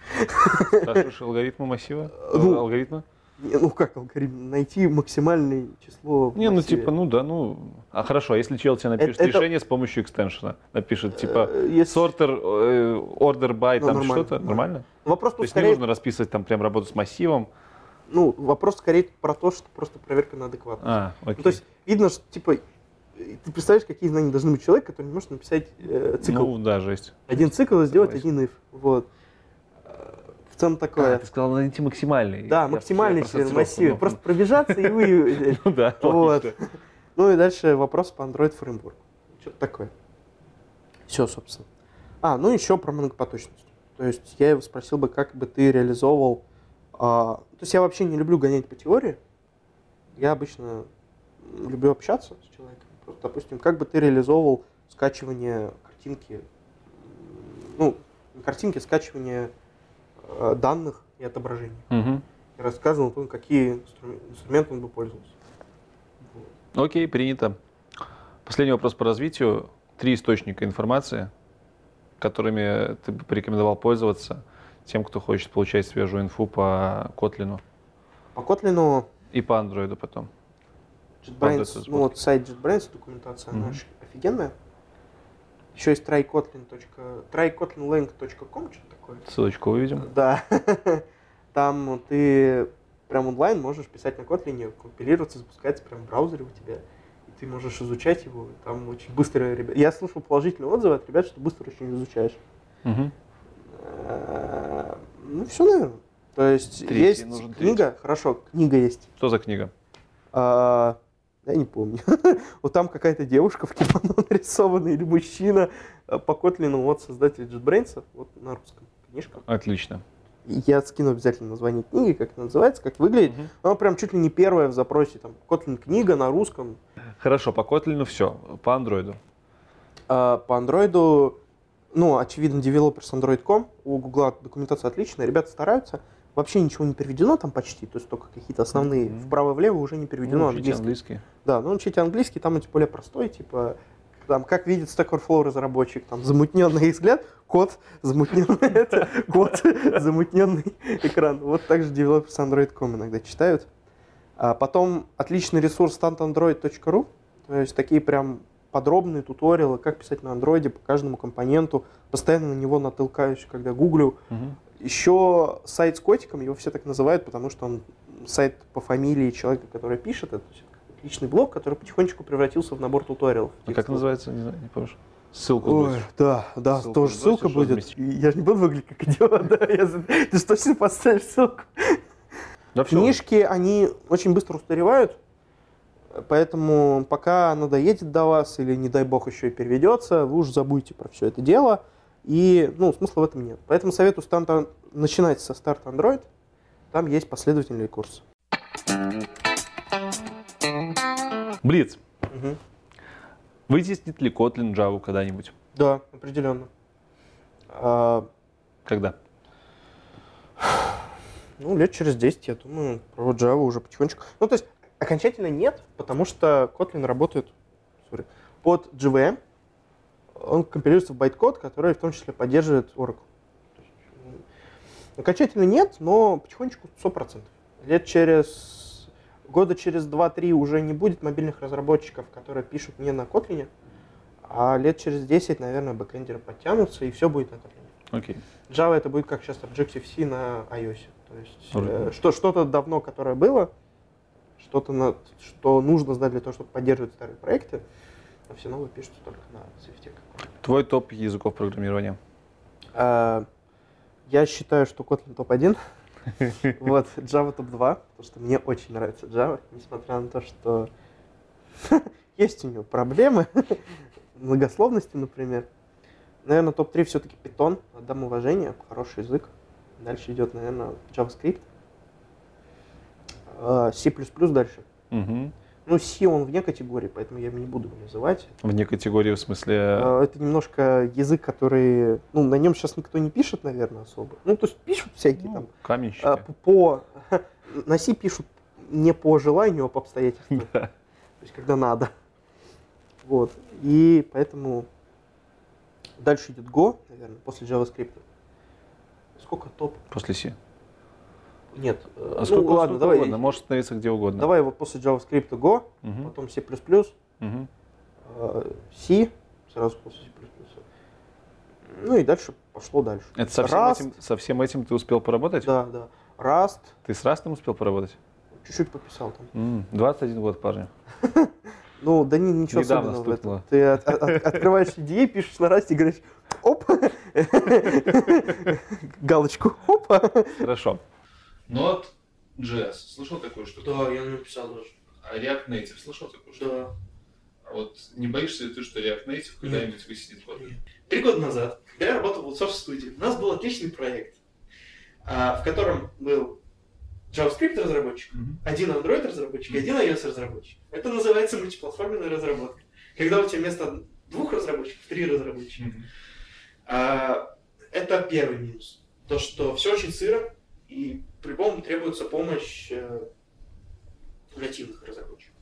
Спрашиваешь алгоритмы массива? Ну, Алгоритма? Не, ну как алгоритм? Найти максимальное число Не, ну типа, ну да, ну. А хорошо, а если чел тебе напишет Это- это- решение с помощью экстеншена, напишет типа Э, если- sorter, э, order by, Ну, там что-то, нормально. нормально? Вопрос То есть не скорее, нужно расписывать там прям работу с массивом. ну, вопрос скорее про то, что просто проверка на адекватность. А, окей. Ну, то есть видно, что типа ты представляешь, какие знания должны быть у человека, который не может написать э, цикл. Ну да, жесть. один цикл и сделать Согласен. один if. Вот. В целом А, такое. ты сказал, надо найти максимальный. да, Я- максимальный я член массива. ну. Просто пробежаться и вы. Ну да, Вот. Ну и дальше вопрос по Android Framework. Что-то такое. Все, собственно. А, ну еще про многопоточность. То есть я его спросил бы, как бы ты реализовывал... а, то есть я вообще не люблю гонять по теории. Я обычно люблю общаться с человеком. Просто, допустим, как бы ты реализовывал скачивание картинки, ну, картинки, скачивание данных и отображений. Мгм. И рассказывал, ну, какие инструмен- инструменты он бы пользовался. Вот. Окей, принято. Последний вопрос по развитию. Три источника информации, которыми ты бы порекомендовал пользоваться тем, кто хочет получать свежую инфу по Котлину По Kotlin и по андроиду потом. JetBrains, ну вот сайт JetBrains, документация, она Мгм. очень офигенная. Еще есть trykotlin. trykotlинlink.com, что-то такое. Ссылочку выведем. Да. Там ты прям онлайн можешь писать на Kotlin, компилироваться, запускается прям в браузере у тебя. И ты можешь изучать его. Там очень быстро ребят. Я слышал положительные отзывы от ребят, что быстро очень изучаешь. Э, Ну, все, наверное. То есть Третий, есть книга, хорошо, книга есть. Что за книга? А, Я не помню. вот там какая-то девушка в кимоно нарисована или мужчина э, по Kotlin, вот создатель JetBrains, вот на русском книжка. Отлично. Я скину обязательно название книги, как это называется, как выглядит. Мгм. Она прям чуть ли не первая в запросе. Там Kotlin книга на русском. Хорошо, по Kotlin все. По андроиду. А по андроиду, ну, очевидно, developers android.com. У Гугла документация отличная. Ребята стараются. Вообще ничего не переведено там почти. То есть только какие-то основные Мгм. вправо-влево уже не переведено Ну, английский. английский. Да, ну учите английский, там он тем более простой, типа, там, как видит Stack Overflow разработчик, там, замутненный взгляд, код, замутненный это, код, замутненный экран. Вот так же developers Android.com иногда читают. А потом отличный ресурс stantandroid.ru, то есть такие прям подробные туториалы, как писать на андроиде по каждому компоненту. Постоянно на него натылкаюсь, когда гуглю. Мгм. Еще сайт с котиком, его все так называют, потому что он сайт по фамилии человека, который пишет, это личный блог, который потихонечку превратился в набор туториалов. А как называется? Не знаю, не помнишь. Ссылку Ой, сбросишь. да, да, Ссылку тоже ссылка будет. Я же не буду выглядеть как идиот, да, я ты же точно поставишь ссылку. Да. Книжки, они очень быстро устаревают, поэтому пока она доедет до вас или, не дай бог, еще и переведется, вы уж забудьте про все это дело, и, ну, смысла в этом нет. Поэтому советую старта, начинать со старта Android, там есть последовательный курс. Блиц. Мгм. Вытеснит ли Kotlin Java когда-нибудь? Да, определенно. А, Когда? ну, лет через 10, я думаю, про Java уже потихонечку. Ну, то есть, окончательно нет, потому что Kotlin работает sorry, под JVM. Он компилируется в байткод, который в том числе поддерживает Oracle. Окончательно нет, но потихонечку 100%. Лет через... Года через 2-3 уже не будет мобильных разработчиков, которые пишут не на Kotlin, а лет через 10, наверное, бэкэндеры подтянутся, и все будет на Kotlin. Окей. Java это будет как сейчас Objective-C на iOS. То есть Р- э, что, что-то давно, которое было, что-то, на, что нужно знать для того, чтобы поддерживать старые проекты, а все новые пишутся только на Swift. Твой топ языков программирования. А, я считаю, что Kotlin топ-1. Вот, Java топ-2, потому что мне очень нравится Java, несмотря на то, что есть у него проблемы, многословности, например. Наверное, топ-3 все-таки Python, отдам уважение, хороший язык. Дальше идет, наверное, JavaScript. А, C++ дальше. Мгм. Ну, C он вне категории, поэтому я не буду его называть. Вне категории, в смысле... А, Это немножко язык, который... Ну, на нем сейчас никто не пишет, наверное, особо. Ну, то есть пишут всякие ну, там каменщики. п- по... На C пишут не по желанию, а по обстоятельствам. Да. То есть, когда надо. Вот. И поэтому дальше идет Go, наверное, после JavaScript. Сколько топ? После C. Нет. э, А ну, сколько, ладно, сколько давай. угодно, может становиться где угодно. Давай вот после JavaScript Go, Мгм. потом C++, э, C, сразу после C++. Ну и дальше пошло дальше. Это со всем, Rust. этим, со всем этим ты успел поработать? Да, да. Rust, Ты с Растом успел поработать? чуть-чуть пописал там. М, 21 год, парни. Ну, да не, ничего Недавно особенного в стукнуло. этом. Ты от- от- открываешь идеи, пишешь на расте и говоришь, оп, галочку, опа. Хорошо. Node.js. Слышал такую штуку? я написал даже. А React Native слышал такую штуку? Да. А вот не боишься ли ты, что React Native когда-нибудь высидит Kotlin? Три года назад, когда я работал в Soft студии, у нас был отличный проект, а, в котором был JavaScript разработчик, Мгм. один Android разработчик и один iOS разработчик. Это называется мультиплатформенная разработка. Когда у тебя вместо двух разработчиков три разработчика. Мгм. А, это первый минус. То, что все очень сыро, по-любому требуется помощь э, нативных разработчиков.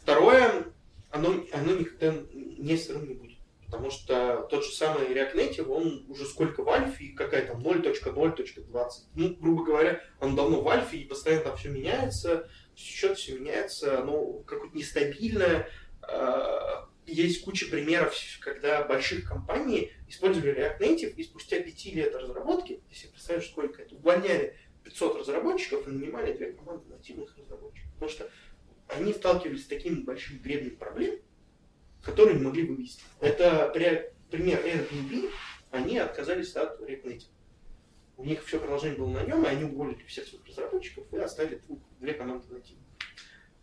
Второе, оно, оно никогда не сырым не будет. Потому что тот же самый React Native, он уже сколько в альфе, и какая там 0.0.20. Ну, грубо говоря, он давно в альфе, и постоянно там все меняется, счет все меняется, оно какое-то нестабильное. А, Есть куча примеров, когда больших компаний использовали React Native, и спустя пяти лет разработки, если представляешь, сколько это, увольняли 500 разработчиков и нанимали две команды нативных разработчиков. Потому что они сталкивались с таким большим гребнем проблем, которые не могли вывести. Это при- пример Airbnb, они отказались от React. У них все приложение было на нем, и они уволили всех своих разработчиков и оставили двух- две команды нативных.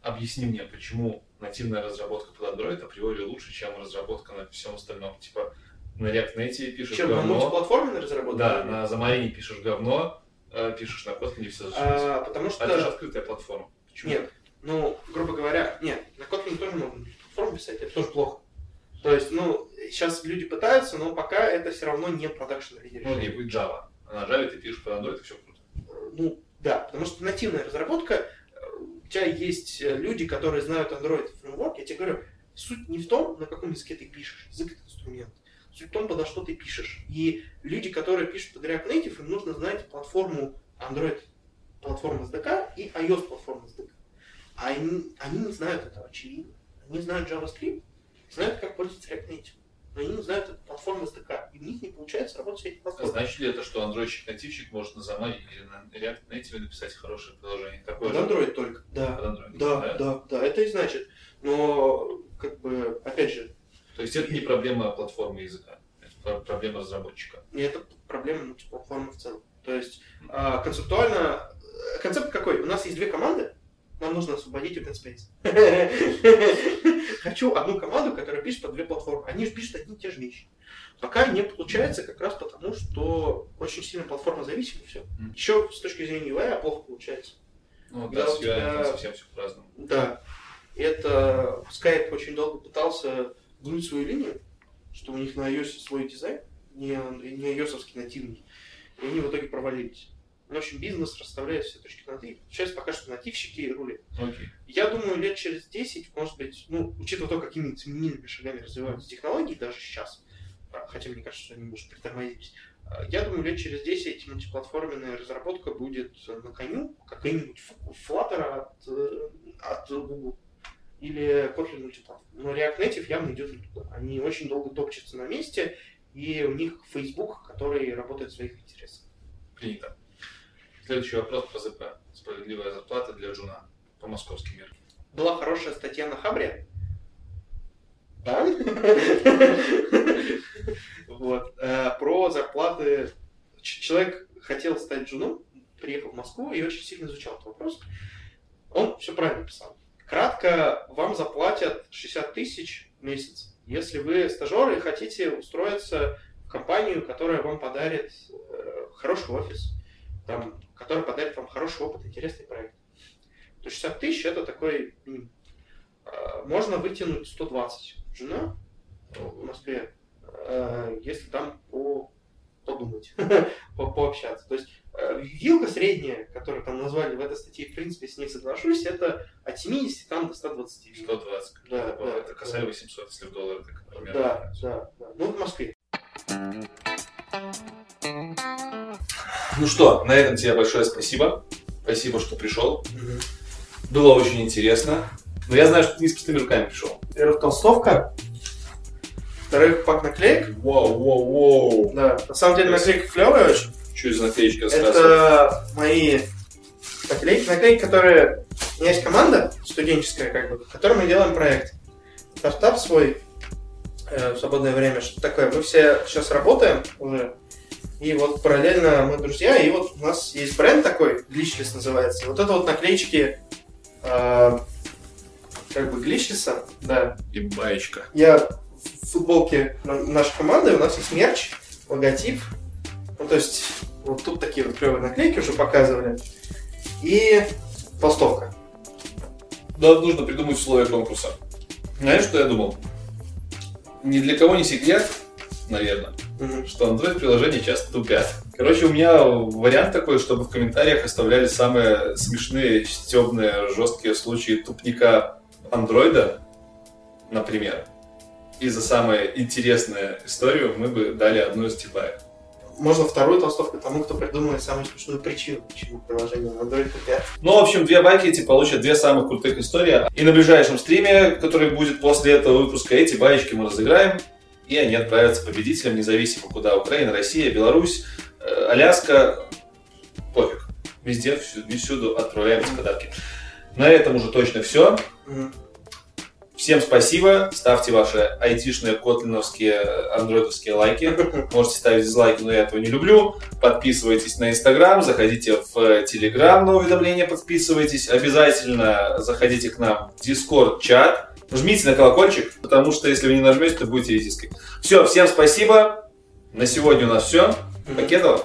объясни мне, почему нативная разработка под Android априори лучше, чем разработка на всем остальном. Типа на React Native пишешь Чем на говно. мультиплатформенной разработке? Да, на Xamarin пишешь говно, пишешь на Kotlin все. А, потому что... А это же открытая платформа. Почему? Нет, ну, грубо говоря, нет, на Kotlin тоже можно платформу писать, это тоже плохо. То есть, ну, сейчас люди пытаются, но пока это все равно не продакшн Ну, решение. не будет Java. А на Java ты пишешь под Android, и все круто. Ну, да, потому что нативная разработка, э, у тебя есть э, люди, которые знают Android фреймворк, я тебе говорю, суть не в том, на каком языке ты пишешь, язык это инструмент. В том, подо что ты пишешь. И люди, которые пишут под React Native, им нужно знать платформу Android платформы SDK и iOS платформы SDK. А они, они не знают этого, очевидно. Они знают JavaScript, знают, как пользоваться React Native. Но они не знают эту платформу SDK. И у них не получается работать с этими А платформами. значит ли это, что андроидщик-нативщик может на Xamarin или на React Native написать хорошее приложение? Какое Под? Android только. Да. Под Android. Да, да, да, это и значит. Но, как бы, опять же, То есть это не проблема платформы языка, это про- проблема разработчика. и это проблема мультиплатформы в целом. То есть, а, концептуально, э, концепт какой? У нас есть две команды, нам нужно освободить open space. Хочу одну команду, которая пишет под две платформы. Они же пишут одни и те же вещи. Пока не получается как раз потому, что очень сильно платформа зависима все. Еще с точки зрения UI плохо получается. Ну да, с UI тебя- совсем все по-разному. Да. Это Skype очень долго пытался гнуть свою линию, что у них на iOS свой дизайн, не, не ios нативный. И они в итоге провалились. В общем, бизнес расставляет все точки над «и». Сейчас пока что нативщики рулят. Окей. Я думаю, лет через 10, может быть, ну, учитывая то, какими семимильными шагами развиваются технологии даже сейчас, а, хотя мне кажется, что они, может, притормозились, а, я думаю, лет через 10 мультиплатформенная разработка будет э, на коню, какой-нибудь Ф- Flutter от, э, от Google или Kotlin мультиплатформ. Но React Native явно идет не туда. Они очень долго топчутся на месте, и у них Facebook, который работает в своих интересах. Принято. Следующий вопрос по ЗП. Справедливая зарплата для джуна по московским меркам. Была хорошая статья на Хабре. Да? Вот. э, Про зарплаты. Человек хотел стать джуном, приехал в Москву и очень сильно изучал этот вопрос. Он все правильно писал. Кратко, вам заплатят 60 тысяч в месяц, если вы стажеры и хотите устроиться в компанию, которая вам подарит э, хороший офис, там, которая подарит вам хороший опыт, интересный проект. То 60 тысяч это такой. А, Можно вытянуть 120 жена в Москве, э, если там по подумать, по- пообщаться. То есть э, вилка средняя, которую там назвали в этой статье, в принципе, с ней соглашусь, это от 70 там, до 120. 120. Да, это, да, это косарь 800, если в доллары, так примерно. Да, да, да. Ну, в Москве. Ну что, на этом тебе большое спасибо. Спасибо, что пришел. Было очень интересно. Но я знаю, что ты не с пустыми руками пришел. Во-первых, толстовка. Во-вторых, пак наклеек. Воу, воу, воу. Да, на самом деле наклейка клевая очень. Что из наклеечки? Это мои наклейки, наклейки, которые... У меня есть команда студенческая, как бы, в которой мы делаем проект. Стартап свой э, в свободное время, что такое. Мы все сейчас работаем уже, и вот параллельно мы друзья, и вот у нас есть бренд такой, Glitchless называется. И вот это вот наклеечки э, как бы Glitchless, да, И баечка. я в футболке на- нашей команды, у нас есть мерч, логотип. Ну, то есть, вот тут такие вот клевые наклейки уже показывали. И толстовка. Да, нужно придумать условия конкурса. Знаешь, что я думал? Ни для кого не секрет, наверное, Мгм. что Android-приложения часто тупят. Короче, у меня вариант такой, чтобы в комментариях оставляли самые смешные, стебные, жесткие случаи тупника андроида, например. И за самую интересную историю мы бы дали одну из типаек. Можно вторую толстовку тому, кто придумает самую смешную причину, почему приложение на Android тупят. Ну, в общем, две байки эти получат две самых крутых истории. И на ближайшем стриме, который будет после этого выпуска, эти баечки мы разыграем. И они отправятся победителям, независимо куда. Украина, Россия, Беларусь, э, Аляска. Пофиг. Везде, всю- всюду отправляем подарки. На этом уже точно все. Мгм. Всем спасибо. Ставьте ваши айтишные, котлиновские, андроидовские лайки. Можете ставить дизлайки, но я этого не люблю. Подписывайтесь на Инстаграм, заходите в Телеграм на уведомления, подписывайтесь. Обязательно заходите к нам в Дискорд чат. Жмите на колокольчик, потому что если вы не нажмете, то будете риски. Все, всем спасибо. На сегодня у нас все. Покедова.